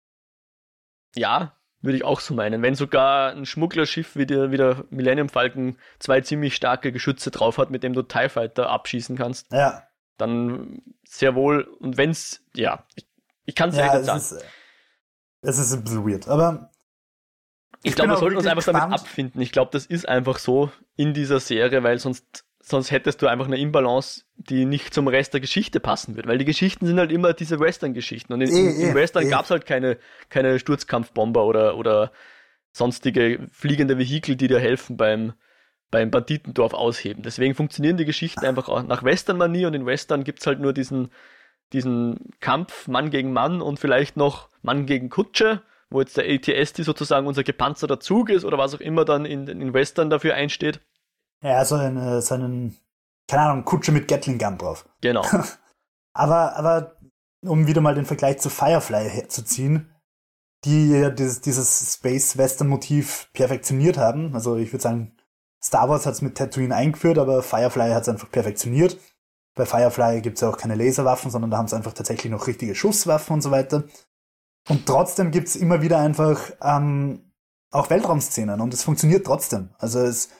Ja, würde ich auch so meinen. Wenn sogar ein Schmugglerschiff wie der, wie der Millennium Falcon zwei ziemlich starke Geschütze drauf hat, mit dem du TIE Fighter abschießen kannst, ja. dann sehr wohl. Und wenn's, ja, ich, ich kann es ja, nicht sagen. Ist, es ist ein bisschen weird, aber. Ich, ich glaube, wir sollten uns einfach gespannt. damit abfinden. Ich glaube, das ist einfach so in dieser Serie, weil sonst sonst hättest du einfach eine Imbalance, die nicht zum Rest der Geschichte passen wird. Weil die Geschichten sind halt immer diese Western-Geschichten. Und in, in, in Western e. gab es halt keine, keine Sturzkampfbomber oder, oder sonstige fliegende Vehikel, die dir helfen beim, beim Banditendorf ausheben. Deswegen funktionieren die Geschichten einfach auch nach Western-Manier und in Western gibt's halt nur diesen, diesen Kampf Mann gegen Mann und vielleicht noch Mann gegen Kutsche, wo jetzt der ATST sozusagen unser gepanzerter Zug ist oder was auch immer dann in, in Western dafür einsteht. Ja, so, eine, so einen, keine Ahnung, Kutsche mit Gatling Gun drauf. Genau. aber, aber, um wieder mal den Vergleich zu Firefly herzuziehen, die ja dieses, dieses Space-Western-Motiv perfektioniert haben. Also ich würde sagen, Star Wars hat es mit Tatooine eingeführt, aber Firefly hat es einfach perfektioniert. Bei Firefly gibt es ja auch keine Laserwaffen, sondern da haben sie einfach tatsächlich noch richtige Schusswaffen und so weiter. Und trotzdem gibt es immer wieder einfach ähm, auch Weltraumszenen und es funktioniert trotzdem. Also es,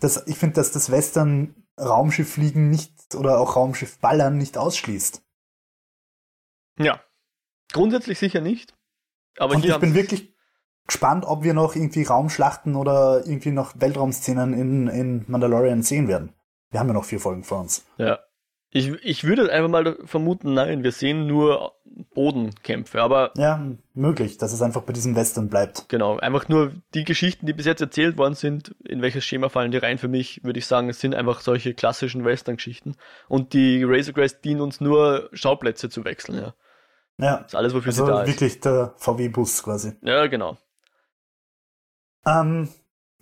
das, ich finde, dass das Western Raumschifffliegen nicht oder auch Raumschiff Ballern nicht ausschließt. Ja, grundsätzlich sicher nicht. Aber Und ich bin wirklich gespannt, ob wir noch irgendwie Raumschlachten oder irgendwie noch Weltraumszenen in, in Mandalorian sehen werden. Wir haben ja noch vier Folgen vor uns. Ja. Ich, ich würde einfach mal vermuten, nein, wir sehen nur Bodenkämpfe, aber. Ja, möglich, dass es einfach bei diesem Western bleibt. Genau, einfach nur die Geschichten, die bis jetzt erzählt worden sind, in welches Schema fallen die rein für mich, würde ich sagen, es sind einfach solche klassischen Western-Geschichten. Und die Razor Crest dienen uns nur, Schauplätze zu wechseln, ja. Ja. Das ist alles, wofür also sie da wirklich ist. der VW-Bus quasi. Ja, genau. Ähm,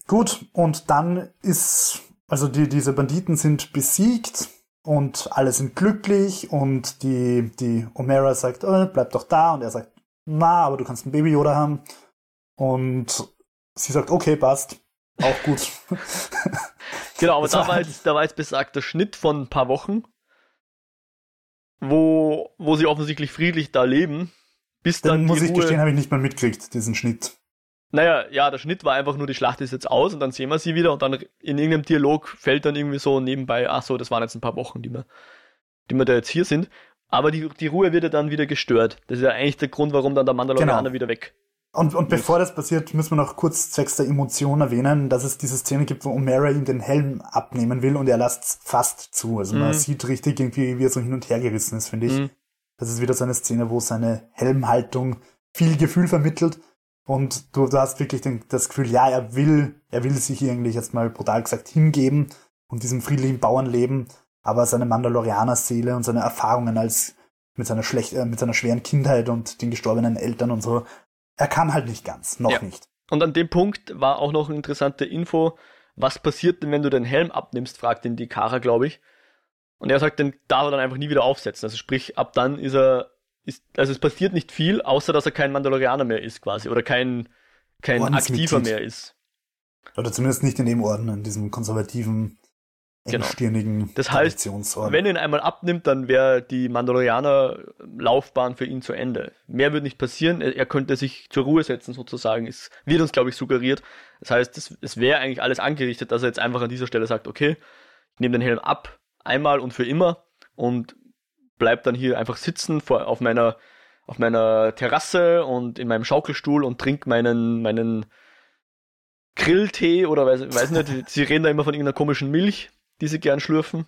gut, und dann ist, also die, diese Banditen sind besiegt und alle sind glücklich und die, die Omera sagt, oh, bleib doch da und er sagt, na, aber du kannst ein Baby Yoda haben und sie sagt, okay, passt, auch gut. genau, aber da war, jetzt, da war jetzt besagter Schnitt von ein paar Wochen, wo, wo sie offensichtlich friedlich da leben, bis dann. dann muss ich Ruhe gestehen, habe ich nicht mal mitgekriegt, diesen Schnitt. Naja, ja, der Schnitt war einfach nur, die Schlacht ist jetzt aus und dann sehen wir sie wieder und dann in irgendeinem Dialog fällt dann irgendwie so nebenbei, ach so, das waren jetzt ein paar Wochen, die wir, die wir da jetzt hier sind. Aber die, die Ruhe wird ja dann wieder gestört. Das ist ja eigentlich der Grund, warum dann der Mandalorianer genau. wieder weg. Und, und bevor das passiert, müssen wir noch kurz zwecks der Emotion erwähnen, dass es diese Szene gibt, wo Omera ihm den Helm abnehmen will und er lässt fast zu. Also mhm. man sieht richtig irgendwie, wie er so hin und her gerissen ist, finde ich. Mhm. Das ist wieder so eine Szene, wo seine Helmhaltung viel Gefühl vermittelt und du, du hast wirklich den, das Gefühl, ja, er will, er will sich eigentlich jetzt mal brutal gesagt hingeben und diesem friedlichen Bauernleben, aber seine Mandalorianer-Seele und seine Erfahrungen als mit seiner schlecht, äh, mit seiner schweren Kindheit und den gestorbenen Eltern und so, er kann halt nicht ganz, noch ja. nicht. Und an dem Punkt war auch noch eine interessante Info, was passiert denn, wenn du den Helm abnimmst, fragt ihn die Kara, glaube ich. Und er sagt, den darf er dann einfach nie wieder aufsetzen. Also sprich, ab dann ist er ist, also es passiert nicht viel, außer dass er kein Mandalorianer mehr ist quasi oder kein, kein Aktiver mehr ist. Oder zumindest nicht in dem Orden, in diesem konservativen, genau. engstirnigen Das heißt, wenn er ihn einmal abnimmt, dann wäre die Mandalorianer-Laufbahn für ihn zu Ende. Mehr wird nicht passieren, er könnte sich zur Ruhe setzen sozusagen. Es wird uns, glaube ich, suggeriert. Das heißt, es, es wäre eigentlich alles angerichtet, dass er jetzt einfach an dieser Stelle sagt, okay, ich nehme den Helm ab, einmal und für immer und bleib dann hier einfach sitzen vor, auf meiner auf meiner Terrasse und in meinem Schaukelstuhl und trinke meinen meinen Grilltee oder weiß, weiß nicht, sie reden da immer von irgendeiner komischen Milch, die sie gern schlürfen,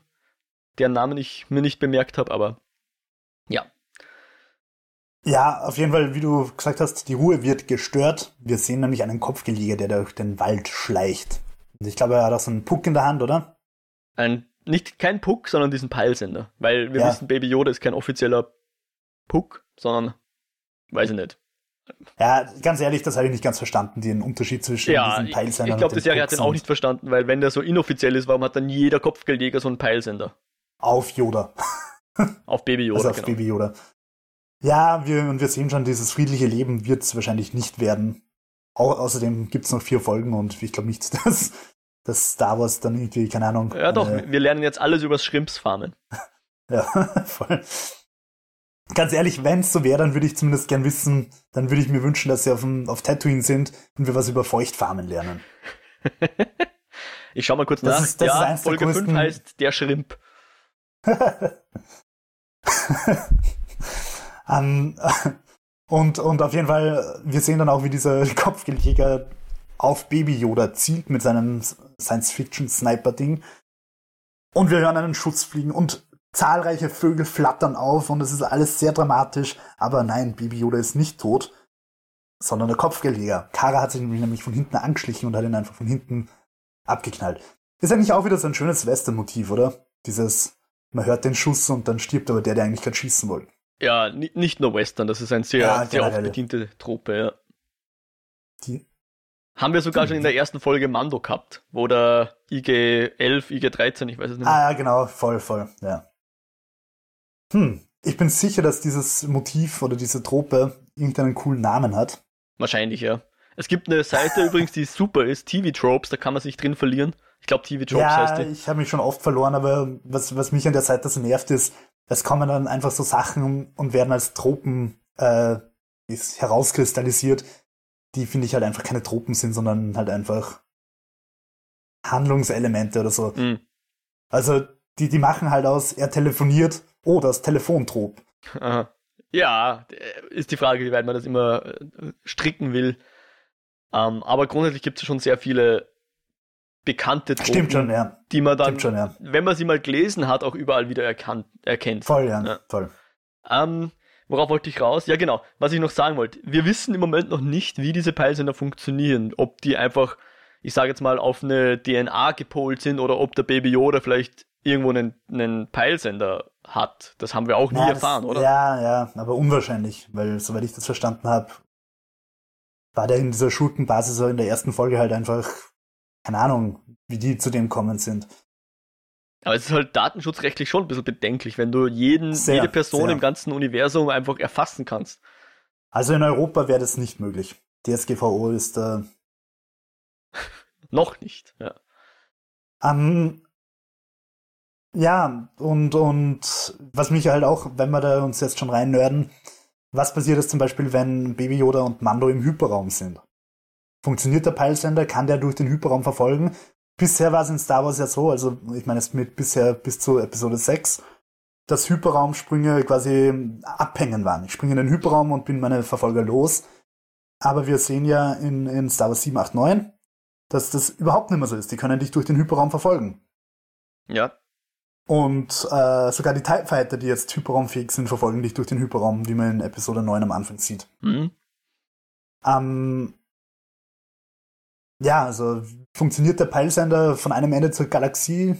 deren Namen ich mir nicht bemerkt habe, aber ja. Ja, auf jeden Fall, wie du gesagt hast, die Ruhe wird gestört. Wir sehen nämlich einen Kopfgeleger, der durch den Wald schleicht. Und ich glaube, er hat auch so einen Puck in der Hand, oder? Ein nicht kein Puck, sondern diesen Peilsender. Weil wir ja. wissen, Baby Yoda ist kein offizieller Puck, sondern weiß ich nicht. Ja, ganz ehrlich, das habe ich nicht ganz verstanden, den Unterschied zwischen ja, diesen Peilsendern. Ich glaube, die Serie hat den auch nicht verstanden, weil wenn der so inoffiziell ist, warum hat dann jeder Kopfgeldjäger so einen Peilsender? Auf Yoda. auf Baby Yoda. Also auf genau. Baby Yoda. Ja, wir, und wir sehen schon, dieses friedliche Leben wird es wahrscheinlich nicht werden. Au außerdem gibt es noch vier Folgen und ich glaube nicht, dass dass Star Wars dann irgendwie, keine Ahnung. Ja, doch, äh, wir lernen jetzt alles übers Schrimpsfarmen. ja, voll. Ganz ehrlich, wenn es so wäre, dann würde ich zumindest gern wissen, dann würde ich mir wünschen, dass sie auf, auf Tatooine sind und wir was über Feuchtfarmen lernen. ich schau mal kurz das nach. Ist, das ja, ist Folge 5 heißt der Schrimp. um, und, und auf jeden Fall, wir sehen dann auch, wie dieser Kopfgeldjäger auf Baby Yoda zielt mit seinem Science-Fiction-Sniper-Ding. Und wir hören einen Schuss fliegen und zahlreiche Vögel flattern auf und es ist alles sehr dramatisch. Aber nein, Baby Yoda ist nicht tot, sondern der Kopfgeleger. Kara hat sich nämlich von hinten angeschlichen und hat ihn einfach von hinten abgeknallt. Ist eigentlich auch wieder so ein schönes Western-Motiv, oder? Dieses, man hört den Schuss und dann stirbt aber der, der eigentlich gerade schießen wollte. Ja, nicht nur Western, das ist ein sehr, ja, sehr oft bediente Trope, ja. Die, haben wir sogar schon in der ersten Folge Mando gehabt, wo der IG 11, IG 13, ich weiß es nicht mehr. Ah, ja, genau, voll, voll, ja. Hm, ich bin sicher, dass dieses Motiv oder diese Trope irgendeinen coolen Namen hat. Wahrscheinlich, ja. Es gibt eine Seite übrigens, die super ist, TV Tropes, da kann man sich drin verlieren. Ich glaube, TV Tropes ja, heißt die. ich habe mich schon oft verloren, aber was, was mich an der Seite so nervt, ist, es kommen dann einfach so Sachen und werden als Tropen äh, ist herauskristallisiert, die finde ich halt einfach keine Tropen sind, sondern halt einfach Handlungselemente oder so. Mhm. Also die, die machen halt aus, er telefoniert, oh, das Telefontrop. Aha. Ja, ist die Frage, wie weit man das immer äh, stricken will. Ähm, aber grundsätzlich gibt es schon sehr viele bekannte Tropen, Stimmt schon, ja. die man dann, schon, ja. wenn man sie mal gelesen hat, auch überall wieder erkannt, erkennt. Voll, ja, ja. voll. Ähm, Worauf wollte ich raus? Ja, genau. Was ich noch sagen wollte. Wir wissen im Moment noch nicht, wie diese Peilsender funktionieren. Ob die einfach, ich sage jetzt mal, auf eine DNA gepolt sind oder ob der Baby Yoda vielleicht irgendwo einen, einen Peilsender hat. Das haben wir auch nie ja, erfahren, das, oder? Ja, ja, aber unwahrscheinlich, weil soweit ich das verstanden habe, war der in dieser Schurkenbasis so in der ersten Folge halt einfach, keine Ahnung, wie die zu dem kommen sind. Aber es ist halt datenschutzrechtlich schon ein bisschen bedenklich, wenn du jeden, sehr, jede Person sehr. im ganzen Universum einfach erfassen kannst. Also in Europa wäre das nicht möglich. DSGVO ist da. Äh Noch nicht, ja. Um, ja, und, und was mich halt auch, wenn wir da uns jetzt schon rein nörden, was passiert ist zum Beispiel, wenn Baby Yoda und Mando im Hyperraum sind? Funktioniert der Peilsender? Kann der durch den Hyperraum verfolgen? Bisher war es in Star Wars ja so, also ich meine es mit bisher bis zu Episode 6, dass Hyperraumsprünge quasi abhängen waren. Ich springe in den Hyperraum und bin meine Verfolger los. Aber wir sehen ja in, in Star Wars 7, 8, 9, dass das überhaupt nicht mehr so ist. Die können dich durch den Hyperraum verfolgen. Ja. Und äh, sogar die TIE Fighter, die jetzt hyperraumfähig sind, verfolgen dich durch den Hyperraum, wie man in Episode 9 am Anfang sieht. Mhm. Ähm, ja, also funktioniert der Peilsender von einem Ende zur Galaxie.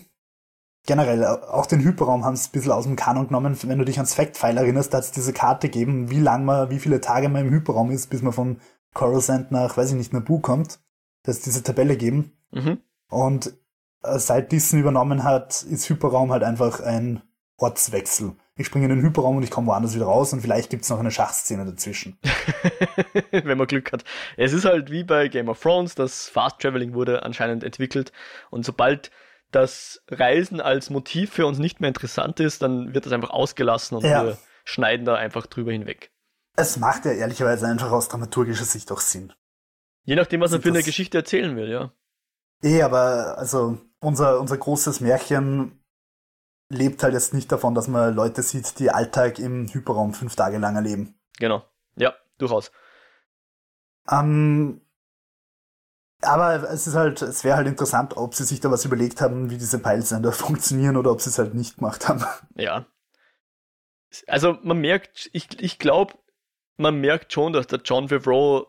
Generell, auch den Hyperraum haben sie ein bisschen aus dem Kanon genommen. Wenn du dich ans Fact-File erinnerst, da hat es diese Karte gegeben, wie lang man, wie viele Tage man im Hyperraum ist, bis man von Coruscant nach, weiß ich nicht, Naboo kommt. Da ist diese Tabelle gegeben. Mhm. Und äh, seit Disney übernommen hat, ist Hyperraum halt einfach ein Ortswechsel. Ich springe in den Hyperraum und ich komme woanders wieder raus und vielleicht gibt's noch eine Schachszene dazwischen. Wenn man Glück hat. Es ist halt wie bei Game of Thrones, das Fast Traveling wurde anscheinend entwickelt und sobald das Reisen als Motiv für uns nicht mehr interessant ist, dann wird das einfach ausgelassen und ja. wir schneiden da einfach drüber hinweg. Es macht ja ehrlicherweise einfach aus dramaturgischer Sicht auch Sinn. Je nachdem, was er für eine Geschichte erzählen will, ja. Eh, aber also unser, unser großes Märchen lebt halt jetzt nicht davon, dass man Leute sieht, die Alltag im Hyperraum fünf Tage lang erleben. Genau. Ja, durchaus. Ähm, aber es ist halt, es wäre halt interessant, ob sie sich da was überlegt haben, wie diese Peilsender funktionieren oder ob sie es halt nicht gemacht haben. Ja. Also man merkt, ich, ich glaube, man merkt schon, dass der John Favreau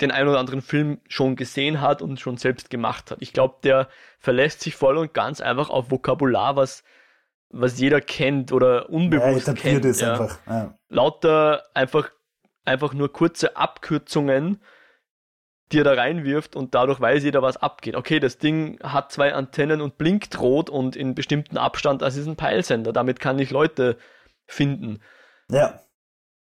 den einen oder anderen Film schon gesehen hat und schon selbst gemacht hat. Ich glaube, der verlässt sich voll und ganz einfach auf Vokabular, was, was jeder kennt oder unbewusst ja, kennt. Ist ja. einfach, ja. Lauter einfach, einfach nur kurze Abkürzungen, die er da reinwirft und dadurch weiß jeder, was abgeht. Okay, das Ding hat zwei Antennen und blinkt rot und in bestimmten Abstand, das ist ein Peilsender. Damit kann ich Leute finden. Ja.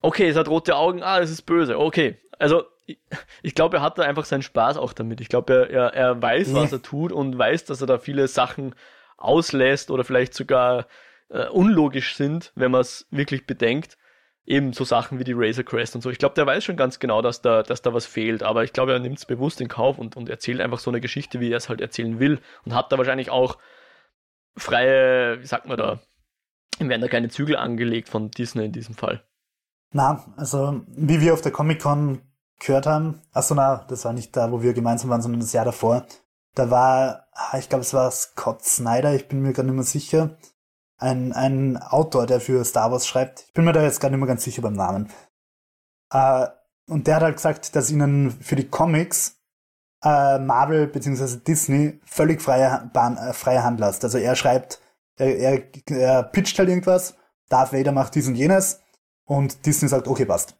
Okay, es hat rote Augen, ah, das ist böse. Okay, also ich, ich glaube, er hat da einfach seinen Spaß auch damit. Ich glaube, er, er, er weiß, ja. was er tut und weiß, dass er da viele Sachen auslässt oder vielleicht sogar äh, unlogisch sind, wenn man es wirklich bedenkt. Eben so Sachen wie die Razor Crest und so. Ich glaube, der weiß schon ganz genau, dass da, dass da was fehlt, aber ich glaube, er nimmt es bewusst in Kauf und, und erzählt einfach so eine Geschichte, wie er es halt erzählen will und hat da wahrscheinlich auch freie, wie sagt man da, ihm werden da keine Zügel angelegt von Disney in diesem Fall. Na, also wie wir auf der Comic-Con gehört haben, achso, na, das war nicht da, wo wir gemeinsam waren, sondern das Jahr davor. Da war, ich glaube, es war Scott Snyder, ich bin mir gar nicht mehr sicher, ein, ein Autor, der für Star Wars schreibt. Ich bin mir da jetzt gar nicht mehr ganz sicher beim Namen. Äh, und der hat halt gesagt, dass ihnen für die Comics äh, Marvel bzw. Disney völlig freie, Bahn, äh, freie Hand lässt. Also er schreibt, er, er, er pitcht halt irgendwas, Darth Vader macht dies und jenes und Disney sagt, okay, passt.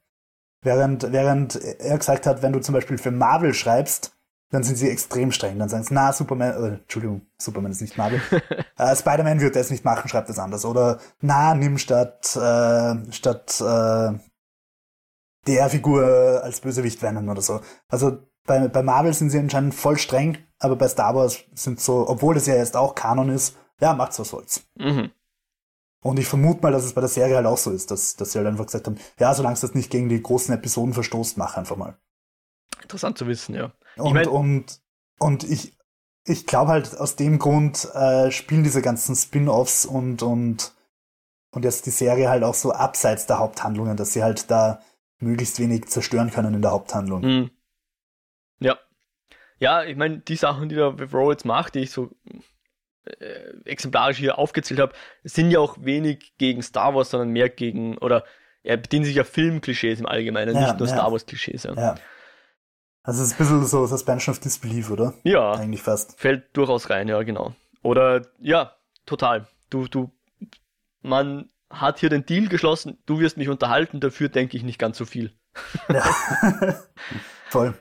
Während, während er gesagt hat, wenn du zum Beispiel für Marvel schreibst, dann sind sie extrem streng. Dann sagen sie, na, Superman, äh, Entschuldigung, Superman ist nicht Marvel. äh, Spider-Man wird das nicht machen, schreibt das anders. Oder, na, nimm statt, äh, statt äh, der Figur als Bösewicht Venom oder so. Also bei, bei Marvel sind sie anscheinend voll streng, aber bei Star Wars sind so, obwohl es ja jetzt auch Kanon ist, ja, macht's was soll's. Mhm. Und ich vermute mal, dass es bei der Serie halt auch so ist, dass, dass sie halt einfach gesagt haben, ja, solange es das nicht gegen die großen Episoden verstoßt, mach einfach mal. Interessant zu wissen, ja. Und, ich mein, und, und ich, ich glaube halt aus dem Grund äh, spielen diese ganzen Spin-offs und, und, und jetzt die Serie halt auch so abseits der Haupthandlungen, dass sie halt da möglichst wenig zerstören können in der Haupthandlung. Mhm. Ja. Ja, ich meine, die Sachen, die der Favreau jetzt macht, die ich so äh, exemplarisch hier aufgezählt habe, sind ja auch wenig gegen Star Wars, sondern mehr gegen, oder er bedient sich ja Filmklischees im Allgemeinen, ja, nicht nur ja. Star Wars-Klischees. Ja. ja. Also es ist ein bisschen so Suspension of Disbelief, oder? Ja. Eigentlich fast. Fällt durchaus rein, ja, genau. Oder, ja, total. Du, du, man hat hier den Deal geschlossen, du wirst mich unterhalten, dafür denke ich nicht ganz so viel. Ja. Voll.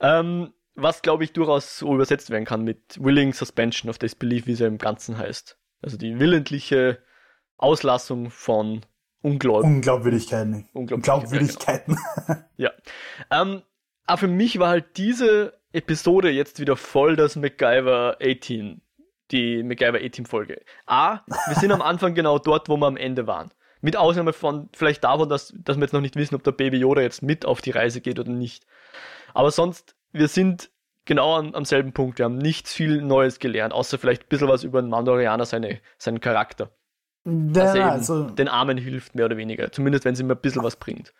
Ähm, was glaube ich durchaus so übersetzt werden kann mit Willing Suspension of Disbelief, wie es ja im Ganzen heißt. Also die willentliche Auslassung von Unglaub Unglaubwürdigkeiten. Unglaubwürdigkeiten. Ja. ja. Ähm, aber für mich war halt diese Episode jetzt wieder voll das MacGyver 18, die MacGyver 18 Folge. A, wir sind am Anfang genau dort, wo wir am Ende waren. Mit Ausnahme von vielleicht davon, dass, dass wir jetzt noch nicht wissen, ob der Baby Yoda jetzt mit auf die Reise geht oder nicht. Aber sonst wir sind genau am, am, selben Punkt. Wir haben nichts viel Neues gelernt, außer vielleicht ein bisschen was über den Mandalorianer, seine, seinen Charakter. Ja, dass er also, den Armen hilft, mehr oder weniger. Zumindest, wenn es ihm ein bisschen was bringt.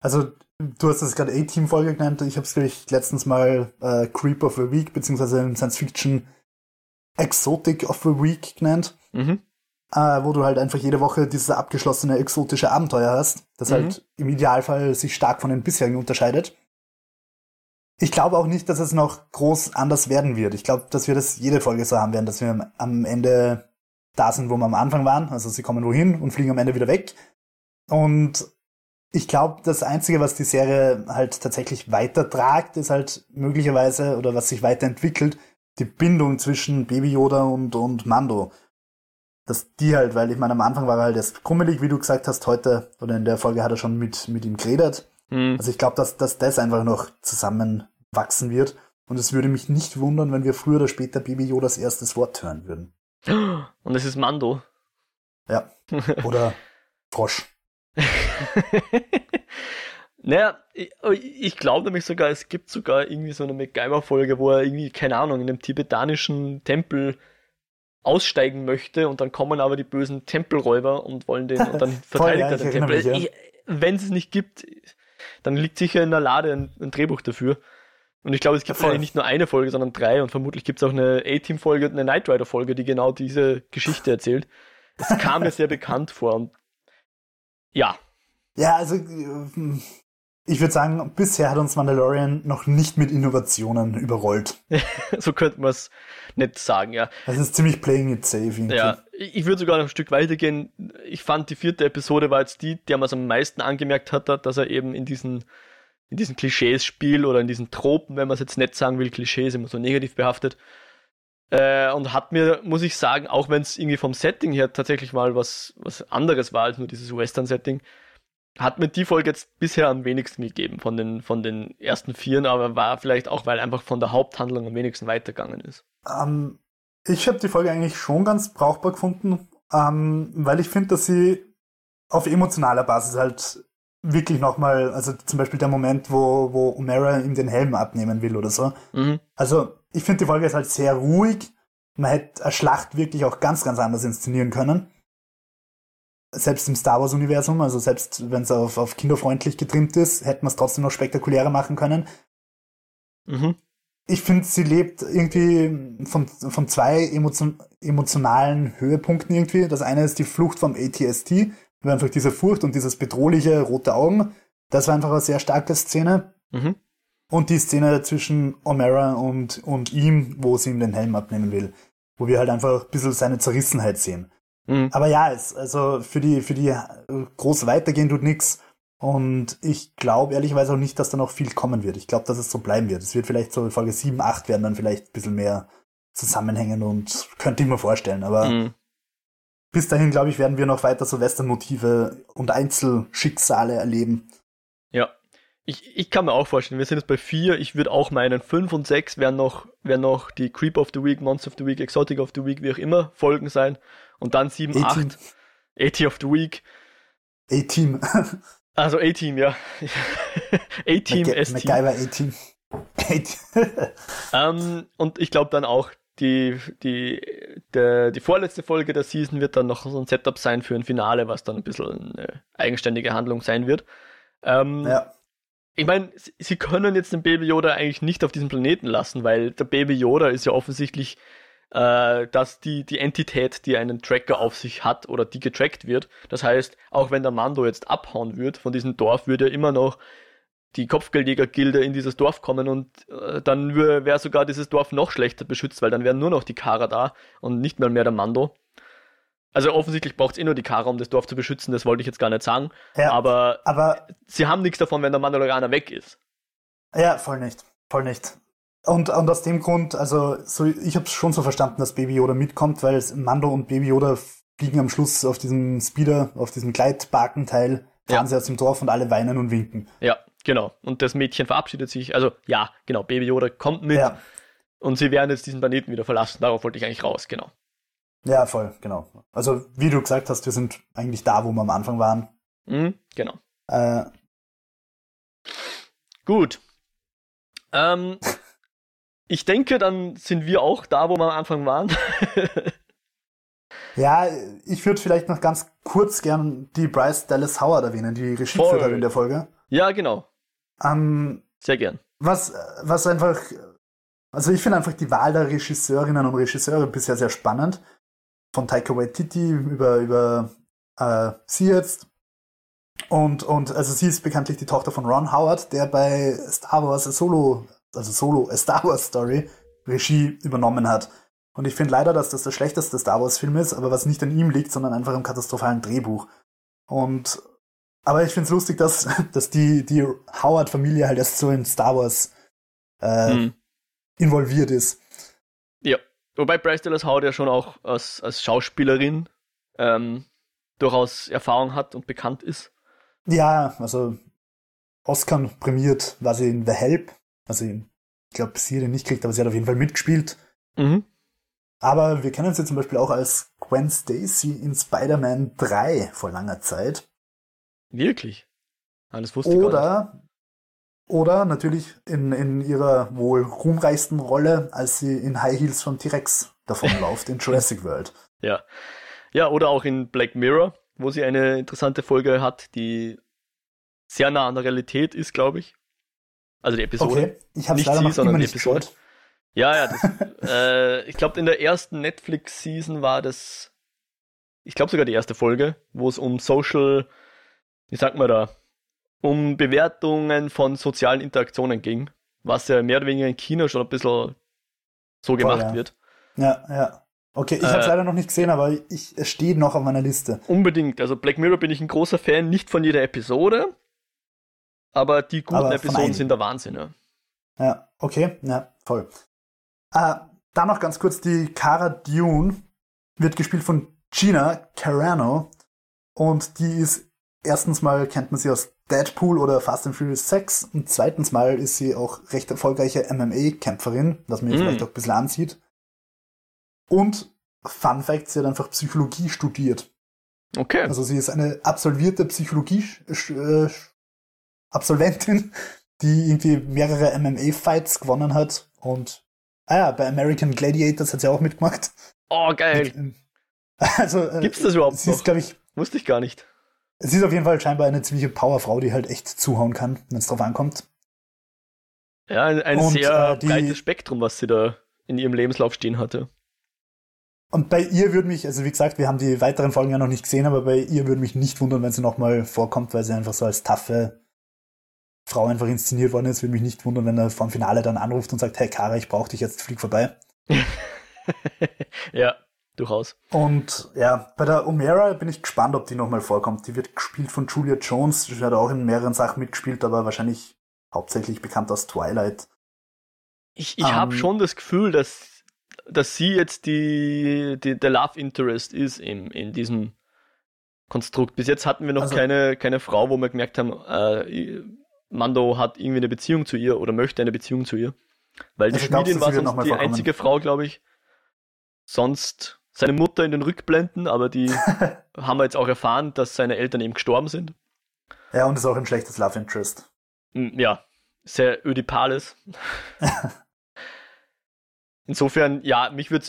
Also, du hast das gerade A-Team-Folge genannt. Ich habe es, glaube ich, letztens mal äh, Creep of the Week, beziehungsweise Science Fiction Exotic of the Week genannt. Mhm. Äh, wo du halt einfach jede Woche dieses abgeschlossene exotische Abenteuer hast, das mhm. halt im Idealfall sich stark von den bisherigen unterscheidet. Ich glaube auch nicht, dass es noch groß anders werden wird. Ich glaube, dass wir das jede Folge so haben werden, dass wir am Ende da sind, wo wir am Anfang waren. Also sie kommen wohin und fliegen am Ende wieder weg. Und ich glaube, das Einzige, was die Serie halt tatsächlich weitertragt, ist halt möglicherweise, oder was sich weiterentwickelt, die Bindung zwischen Baby Yoda und, und Mando. dass die halt, weil ich meine, am Anfang war er halt erst krummelig, wie du gesagt hast, heute oder in der Folge hat er schon mit, mit ihm geredet. Mhm. Also ich glaube, dass, dass das einfach noch zusammenwachsen wird. Und es würde mich nicht wundern, wenn wir früher oder später Baby Yodas erstes Wort hören würden. Und es ist Mando. Ja. Oder Frosch. naja, ich, ich glaube nämlich sogar, es gibt sogar irgendwie so eine MacGyver-Folge, wo er irgendwie, keine Ahnung, in einem tibetanischen Tempel aussteigen möchte und dann kommen aber die bösen Tempelräuber und wollen den und dann verteidigt er den Tempel. Ja. Wenn es es nicht gibt, dann liegt sicher in der Lade ein, ein Drehbuch dafür. Und ich glaube, es gibt ja, nicht nur eine Folge, sondern drei und vermutlich gibt es auch eine A-Team-Folge und eine Knight Rider-Folge, die genau diese Geschichte erzählt. Es kam mir sehr bekannt vor und ja. Ja, also ich würde sagen, bisher hat uns Mandalorian noch nicht mit Innovationen überrollt. so könnte man es nicht sagen, ja. Es ist ziemlich playing it safe. Irgendwie. Ja, ich würde sogar noch ein Stück weitergehen. Ich fand, die vierte Episode war jetzt die, der man es am meisten angemerkt hat, dass er eben in diesen, in diesen Klischees spielt oder in diesen Tropen, wenn man es jetzt nicht sagen will, Klischees immer so negativ behaftet. Äh, und hat mir, muss ich sagen, auch wenn es irgendwie vom Setting her tatsächlich mal was, was anderes war als nur dieses Western-Setting, hat mir die Folge jetzt bisher am wenigsten gegeben von den, von den ersten vieren, aber war vielleicht auch, weil einfach von der Haupthandlung am wenigsten weitergegangen ist. Ähm, ich habe die Folge eigentlich schon ganz brauchbar gefunden, ähm, weil ich finde, dass sie auf emotionaler Basis halt wirklich nochmal, also zum Beispiel der Moment, wo, wo Omera ihm den Helm abnehmen will oder so. Mhm. Also ich finde die Folge ist halt sehr ruhig. Man hätte eine Schlacht wirklich auch ganz, ganz anders inszenieren können selbst im Star Wars-Universum, also selbst wenn es auf, auf kinderfreundlich getrimmt ist, hätte man es trotzdem noch spektakulärer machen können. Mhm. Ich finde, sie lebt irgendwie von, von zwei emotion, emotionalen Höhepunkten irgendwie. Das eine ist die Flucht vom ATST, wo einfach diese Furcht und dieses bedrohliche rote Augen. Das war einfach eine sehr starke Szene. Mhm. Und die Szene zwischen O'Mara und, und ihm, wo sie ihm den Helm abnehmen will. Wo wir halt einfach ein bisschen seine Zerrissenheit sehen. Mhm. Aber ja, es, also für die, für die äh, groß weitergehen tut nichts. Und ich glaube ehrlicherweise auch nicht, dass da noch viel kommen wird. Ich glaube, dass es so bleiben wird. Es wird vielleicht so Folge 7, 8 werden dann vielleicht ein bisschen mehr zusammenhängen und könnte ich mir vorstellen. Aber mhm. bis dahin, glaube ich, werden wir noch weiter so Western-Motive und Einzelschicksale erleben. Ja. Ich, ich kann mir auch vorstellen, wir sind jetzt bei 4. Ich würde auch meinen 5 und 6 werden noch, werden noch die Creep of the Week, Monster of the Week, Exotic of the Week, wie auch immer, Folgen sein. Und dann 7, 8. AT of the Week. A-Team. also A-Team, ja. A-Team, S-Team. MacGyver A-Team. ähm, und ich glaube dann auch, die, die, der, die vorletzte Folge der Season wird dann noch so ein Setup sein für ein Finale, was dann ein bisschen eine eigenständige Handlung sein wird. Ähm, ja. Ich meine, sie können jetzt den Baby Yoda eigentlich nicht auf diesem Planeten lassen, weil der Baby Yoda ist ja offensichtlich äh, dass die, die Entität, die einen Tracker auf sich hat oder die getrackt wird, das heißt, auch wenn der Mando jetzt abhauen wird von diesem Dorf, würde immer noch die Kopfgeldjäger-Gilde in dieses Dorf kommen und äh, dann wäre sogar dieses Dorf noch schlechter beschützt, weil dann wären nur noch die Kara da und nicht mal mehr der Mando. Also offensichtlich braucht es eh nur die Kara, um das Dorf zu beschützen, das wollte ich jetzt gar nicht sagen. Ja, aber, aber sie haben nichts davon, wenn der Mandalorianer weg ist. Ja, voll nicht. Voll nicht. Und, und aus dem Grund, also so, ich habe es schon so verstanden, dass Baby Yoda mitkommt, weil Mando und Baby Yoda fliegen am Schluss auf diesem Speeder, auf diesem Gleitbarkenteil, fahren ja. sie aus dem Dorf und alle weinen und winken. Ja, genau. Und das Mädchen verabschiedet sich. Also ja, genau, Baby Yoda kommt mit ja. und sie werden jetzt diesen Planeten wieder verlassen. Darauf wollte ich eigentlich raus, genau. Ja, voll, genau. Also wie du gesagt hast, wir sind eigentlich da, wo wir am Anfang waren. Mhm, genau. Äh, Gut. Ähm, ich denke, dann sind wir auch da, wo wir am Anfang waren. ja, ich würde vielleicht noch ganz kurz gern die Bryce Dallas Howard erwähnen, die Regie geführt hat in der Folge. Ja, genau. Ähm, Sehr gern. Was, was einfach, also ich finde einfach die Wahl der Regisseurinnen und Regisseure bisher sehr spannend. Von Taika Waititi über, über äh, sie jetzt. Und, und also sie ist bekanntlich die Tochter von Ron Howard, der bei Star Wars Solo also Solo, A Star Wars Story, Regie übernommen hat. Und ich finde leider, dass das der schlechteste Star Wars Film ist, aber was nicht an ihm liegt, sondern einfach im katastrophalen Drehbuch. Und, aber ich finde es lustig, dass, dass die, die Howard-Familie halt erst so in Star Wars äh, hm. involviert ist. Wobei Bryce Dallas Howard ja schon auch als, als Schauspielerin ähm, durchaus Erfahrung hat und bekannt ist. Ja, also Oscar prämiert war sie in The Help. Also ich glaube, sie hat ihn nicht gekriegt, aber sie hat auf jeden Fall mitgespielt. Mhm. Aber wir kennen sie zum Beispiel auch als Gwen Stacy in Spider-Man 3 vor langer Zeit. Wirklich? Das wusste oder, ich Oder natürlich in, in ihrer wohl ruhmreichsten Rolle, als sie in High Heels vom T-Rex davonläuft in Jurassic World. Ja. Ja, oder auch in Black Mirror, wo sie eine interessante Folge hat, die sehr nah an der Realität ist, glaube ich. Also die Episode. Okay, ich habe leider sie, noch sondern die Episode. Geschaut. Ja, ja, das, äh, ich glaube in der ersten Netflix-Season war das, ich glaube sogar die erste Folge, wo es um Social, wie sagt man da, um Bewertungen von sozialen Interaktionen ging, was ja mehr oder weniger in China schon ein bisschen so gemacht Voll, ja. wird. Ja, ja. Okay, ich habe es äh, leider noch nicht gesehen, aber ich, es steht noch auf meiner Liste. Unbedingt. Also Black Mirror bin ich ein großer Fan, nicht von jeder Episode, aber die guten aber Episoden sind der Wahnsinn. Ja. ja, okay, ja, voll. Äh, dann noch ganz kurz, die Cara Dune wird gespielt von Gina Carano und die ist erstens mal kennt man sie aus Deadpool oder Fast and Furious 6 und zweitens mal ist sie auch recht erfolgreiche MMA-Kämpferin, was mir mm. vielleicht auch ein bisschen ansieht. Und Fun Fact, sie hat einfach Psychologie studiert. Okay. Also sie ist eine absolvierte Psychologie-Absolventin, äh, die irgendwie mehrere MMA-Fights gewonnen hat und Ah ja, bei American Gladiators hat sie auch mitgemacht. Oh, geil. Ähm, also, äh, Gibt's das überhaupt sie noch? Ist, ich, Wusste ich gar nicht. Sie ist auf jeden Fall scheinbar eine ziemliche Powerfrau, die halt echt zuhauen kann, wenn es drauf ankommt. Ja, ein, ein und, sehr äh, die, breites Spektrum, was sie da in ihrem Lebenslauf stehen hatte. Und bei ihr würde mich, also wie gesagt, wir haben die weiteren Folgen ja noch nicht gesehen, aber bei ihr würde mich nicht wundern, wenn sie nochmal vorkommt, weil sie einfach so als taffe Frau einfach inszeniert worden ist. Würde mich nicht wundern, wenn er vom Finale dann anruft und sagt, hey Kara, ich brauche dich jetzt, flieg vorbei. ja, durchaus. Und ja, bei der Omera bin ich gespannt, ob die nochmal vorkommt. Die wird gespielt von Julia Jones. Sie hat auch in mehreren Sachen mitgespielt, aber wahrscheinlich hauptsächlich bekannt aus Twilight. Ich, ich um, habe ähm, schon das Gefühl, dass, dass sie jetzt die, die, der Love Interest ist in, in diesem Konstrukt. Bis jetzt hatten wir noch also, keine, keine Frau, wo wir gemerkt haben, äh, Mando hat irgendwie eine Beziehung zu ihr oder möchte eine Beziehung zu ihr. Weil die also Schmiedin war sonst die einzige Frau, glaube ich. Sonst seine Mutter in den Rückblenden, aber die haben wir jetzt auch erfahren, dass seine Eltern eben gestorben sind. Ja, und ist auch ein schlechtes Love Interest. Hm, ja, sehr ödipales. Insofern, ja, mich würde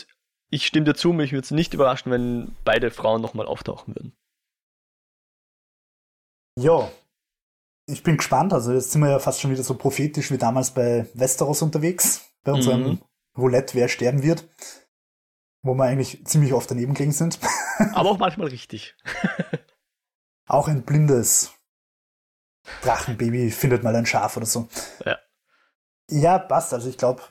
ich stimme dir zu, mich würde es nicht überraschen, wenn beide Frauen nochmal auftauchen würden. Jo, ich bin gespannt. Also jetzt sind wir ja fast schon wieder so prophetisch wie damals bei Westeros unterwegs, bei unserem mhm. Roulette, wer sterben wird. Wo wir eigentlich ziemlich oft daneben gelegen sind. Aber auch manchmal richtig. auch ein blindes Drachenbaby findet mal ein Schaf oder so. Ja. Ja, passt. Also ich glaube,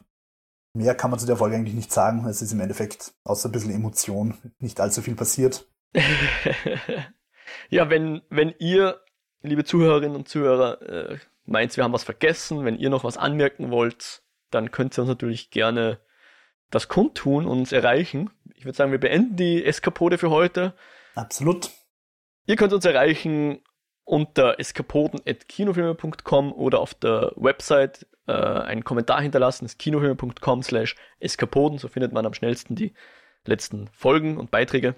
mehr kann man zu der Folge eigentlich nicht sagen. Es ist im Endeffekt außer ein bisschen Emotion nicht allzu viel passiert. ja, wenn, wenn ihr liebe Zuhörerinnen und Zuhörer, äh, meint, wir haben was vergessen. Wenn ihr noch was anmerken wollt, dann könnt ihr uns natürlich gerne das kundtun und uns erreichen. Ich würde sagen, wir beenden die Eskapode für heute. Absolut. Ihr könnt uns erreichen unter eskapoden.kinofilme.com oder auf der Website äh, einen Kommentar hinterlassen, das kinofilme.com slash eskapoden, so findet man am schnellsten die letzten Folgen und Beiträge.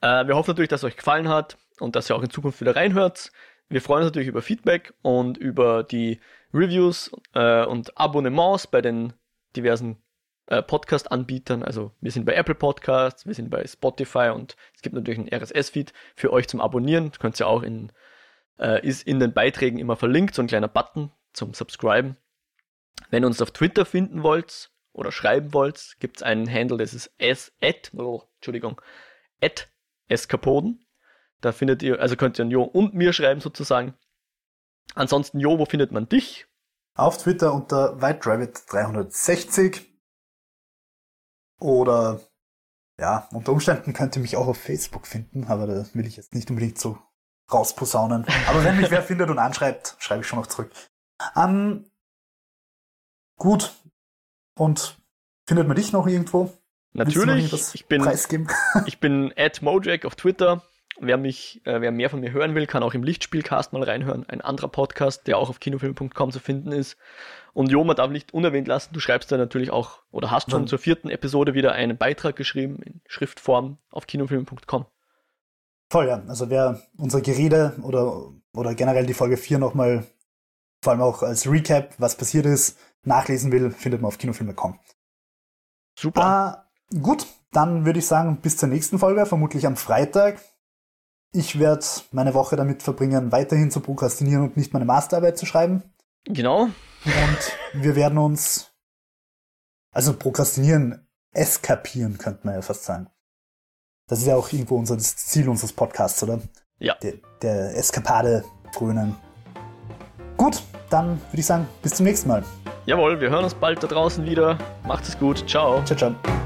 Äh, wir hoffen natürlich, dass es euch gefallen hat und dass ihr auch in Zukunft wieder reinhört. Wir freuen uns natürlich über Feedback und über die Reviews äh, und Abonnements bei den diversen äh, Podcast-Anbietern. Also wir sind bei Apple Podcasts, wir sind bei Spotify und es gibt natürlich einen RSS-Feed für euch zum Abonnieren. Das könnt ihr auch in, äh, ist in den Beiträgen immer verlinkt, so ein kleiner Button zum Subscriben. Wenn ihr uns auf Twitter finden wollt oder schreiben wollt, gibt es einen Handle, das ist s at, oh, Entschuldigung, at Eskapoden. Da findet ihr, also könnt ihr an Jo und mir schreiben sozusagen. Ansonsten, Jo, wo findet man dich? Auf Twitter unter WhiteRabbit360. Oder ja, unter Umständen könnt ihr mich auch auf Facebook finden, aber da will ich jetzt nicht unbedingt so rausposaunen. Aber wenn mich wer findet und anschreibt, schreibe ich schon noch zurück. Ähm, gut. Und findet man dich noch irgendwo? Natürlich, ich bin, ich bin at Mojack auf Twitter. Wer mich, äh, wer mehr von mir hören will, kann auch im Lichtspielcast mal reinhören. Ein anderer Podcast, der auch auf kinofilm.com zu finden ist. Und Jo, man darf nicht unerwähnt lassen, du schreibst da natürlich auch oder hast schon ja. zur vierten Episode wieder einen Beitrag geschrieben in Schriftform auf kinofilm.com. Voll, ja. Also wer unser Gerede oder, oder generell die Folge 4 nochmal, vor allem auch als Recap, was passiert ist, nachlesen will, findet man auf kinofilm.com. Super. Äh, gut, dann würde ich sagen, bis zur nächsten Folge, vermutlich am Freitag. Ich werde meine Woche damit verbringen, weiterhin zu prokrastinieren und nicht meine Masterarbeit zu schreiben. Genau. Und wir werden uns, also prokrastinieren, eskapieren, könnte man ja fast sagen. Das ist ja auch irgendwo unser Ziel unseres Podcasts, oder? Ja. Der, der Eskapade frönen. Gut, dann würde ich sagen, bis zum nächsten Mal. Jawohl, wir hören uns bald da draußen wieder. Macht es gut. Ciao. Ciao, ciao.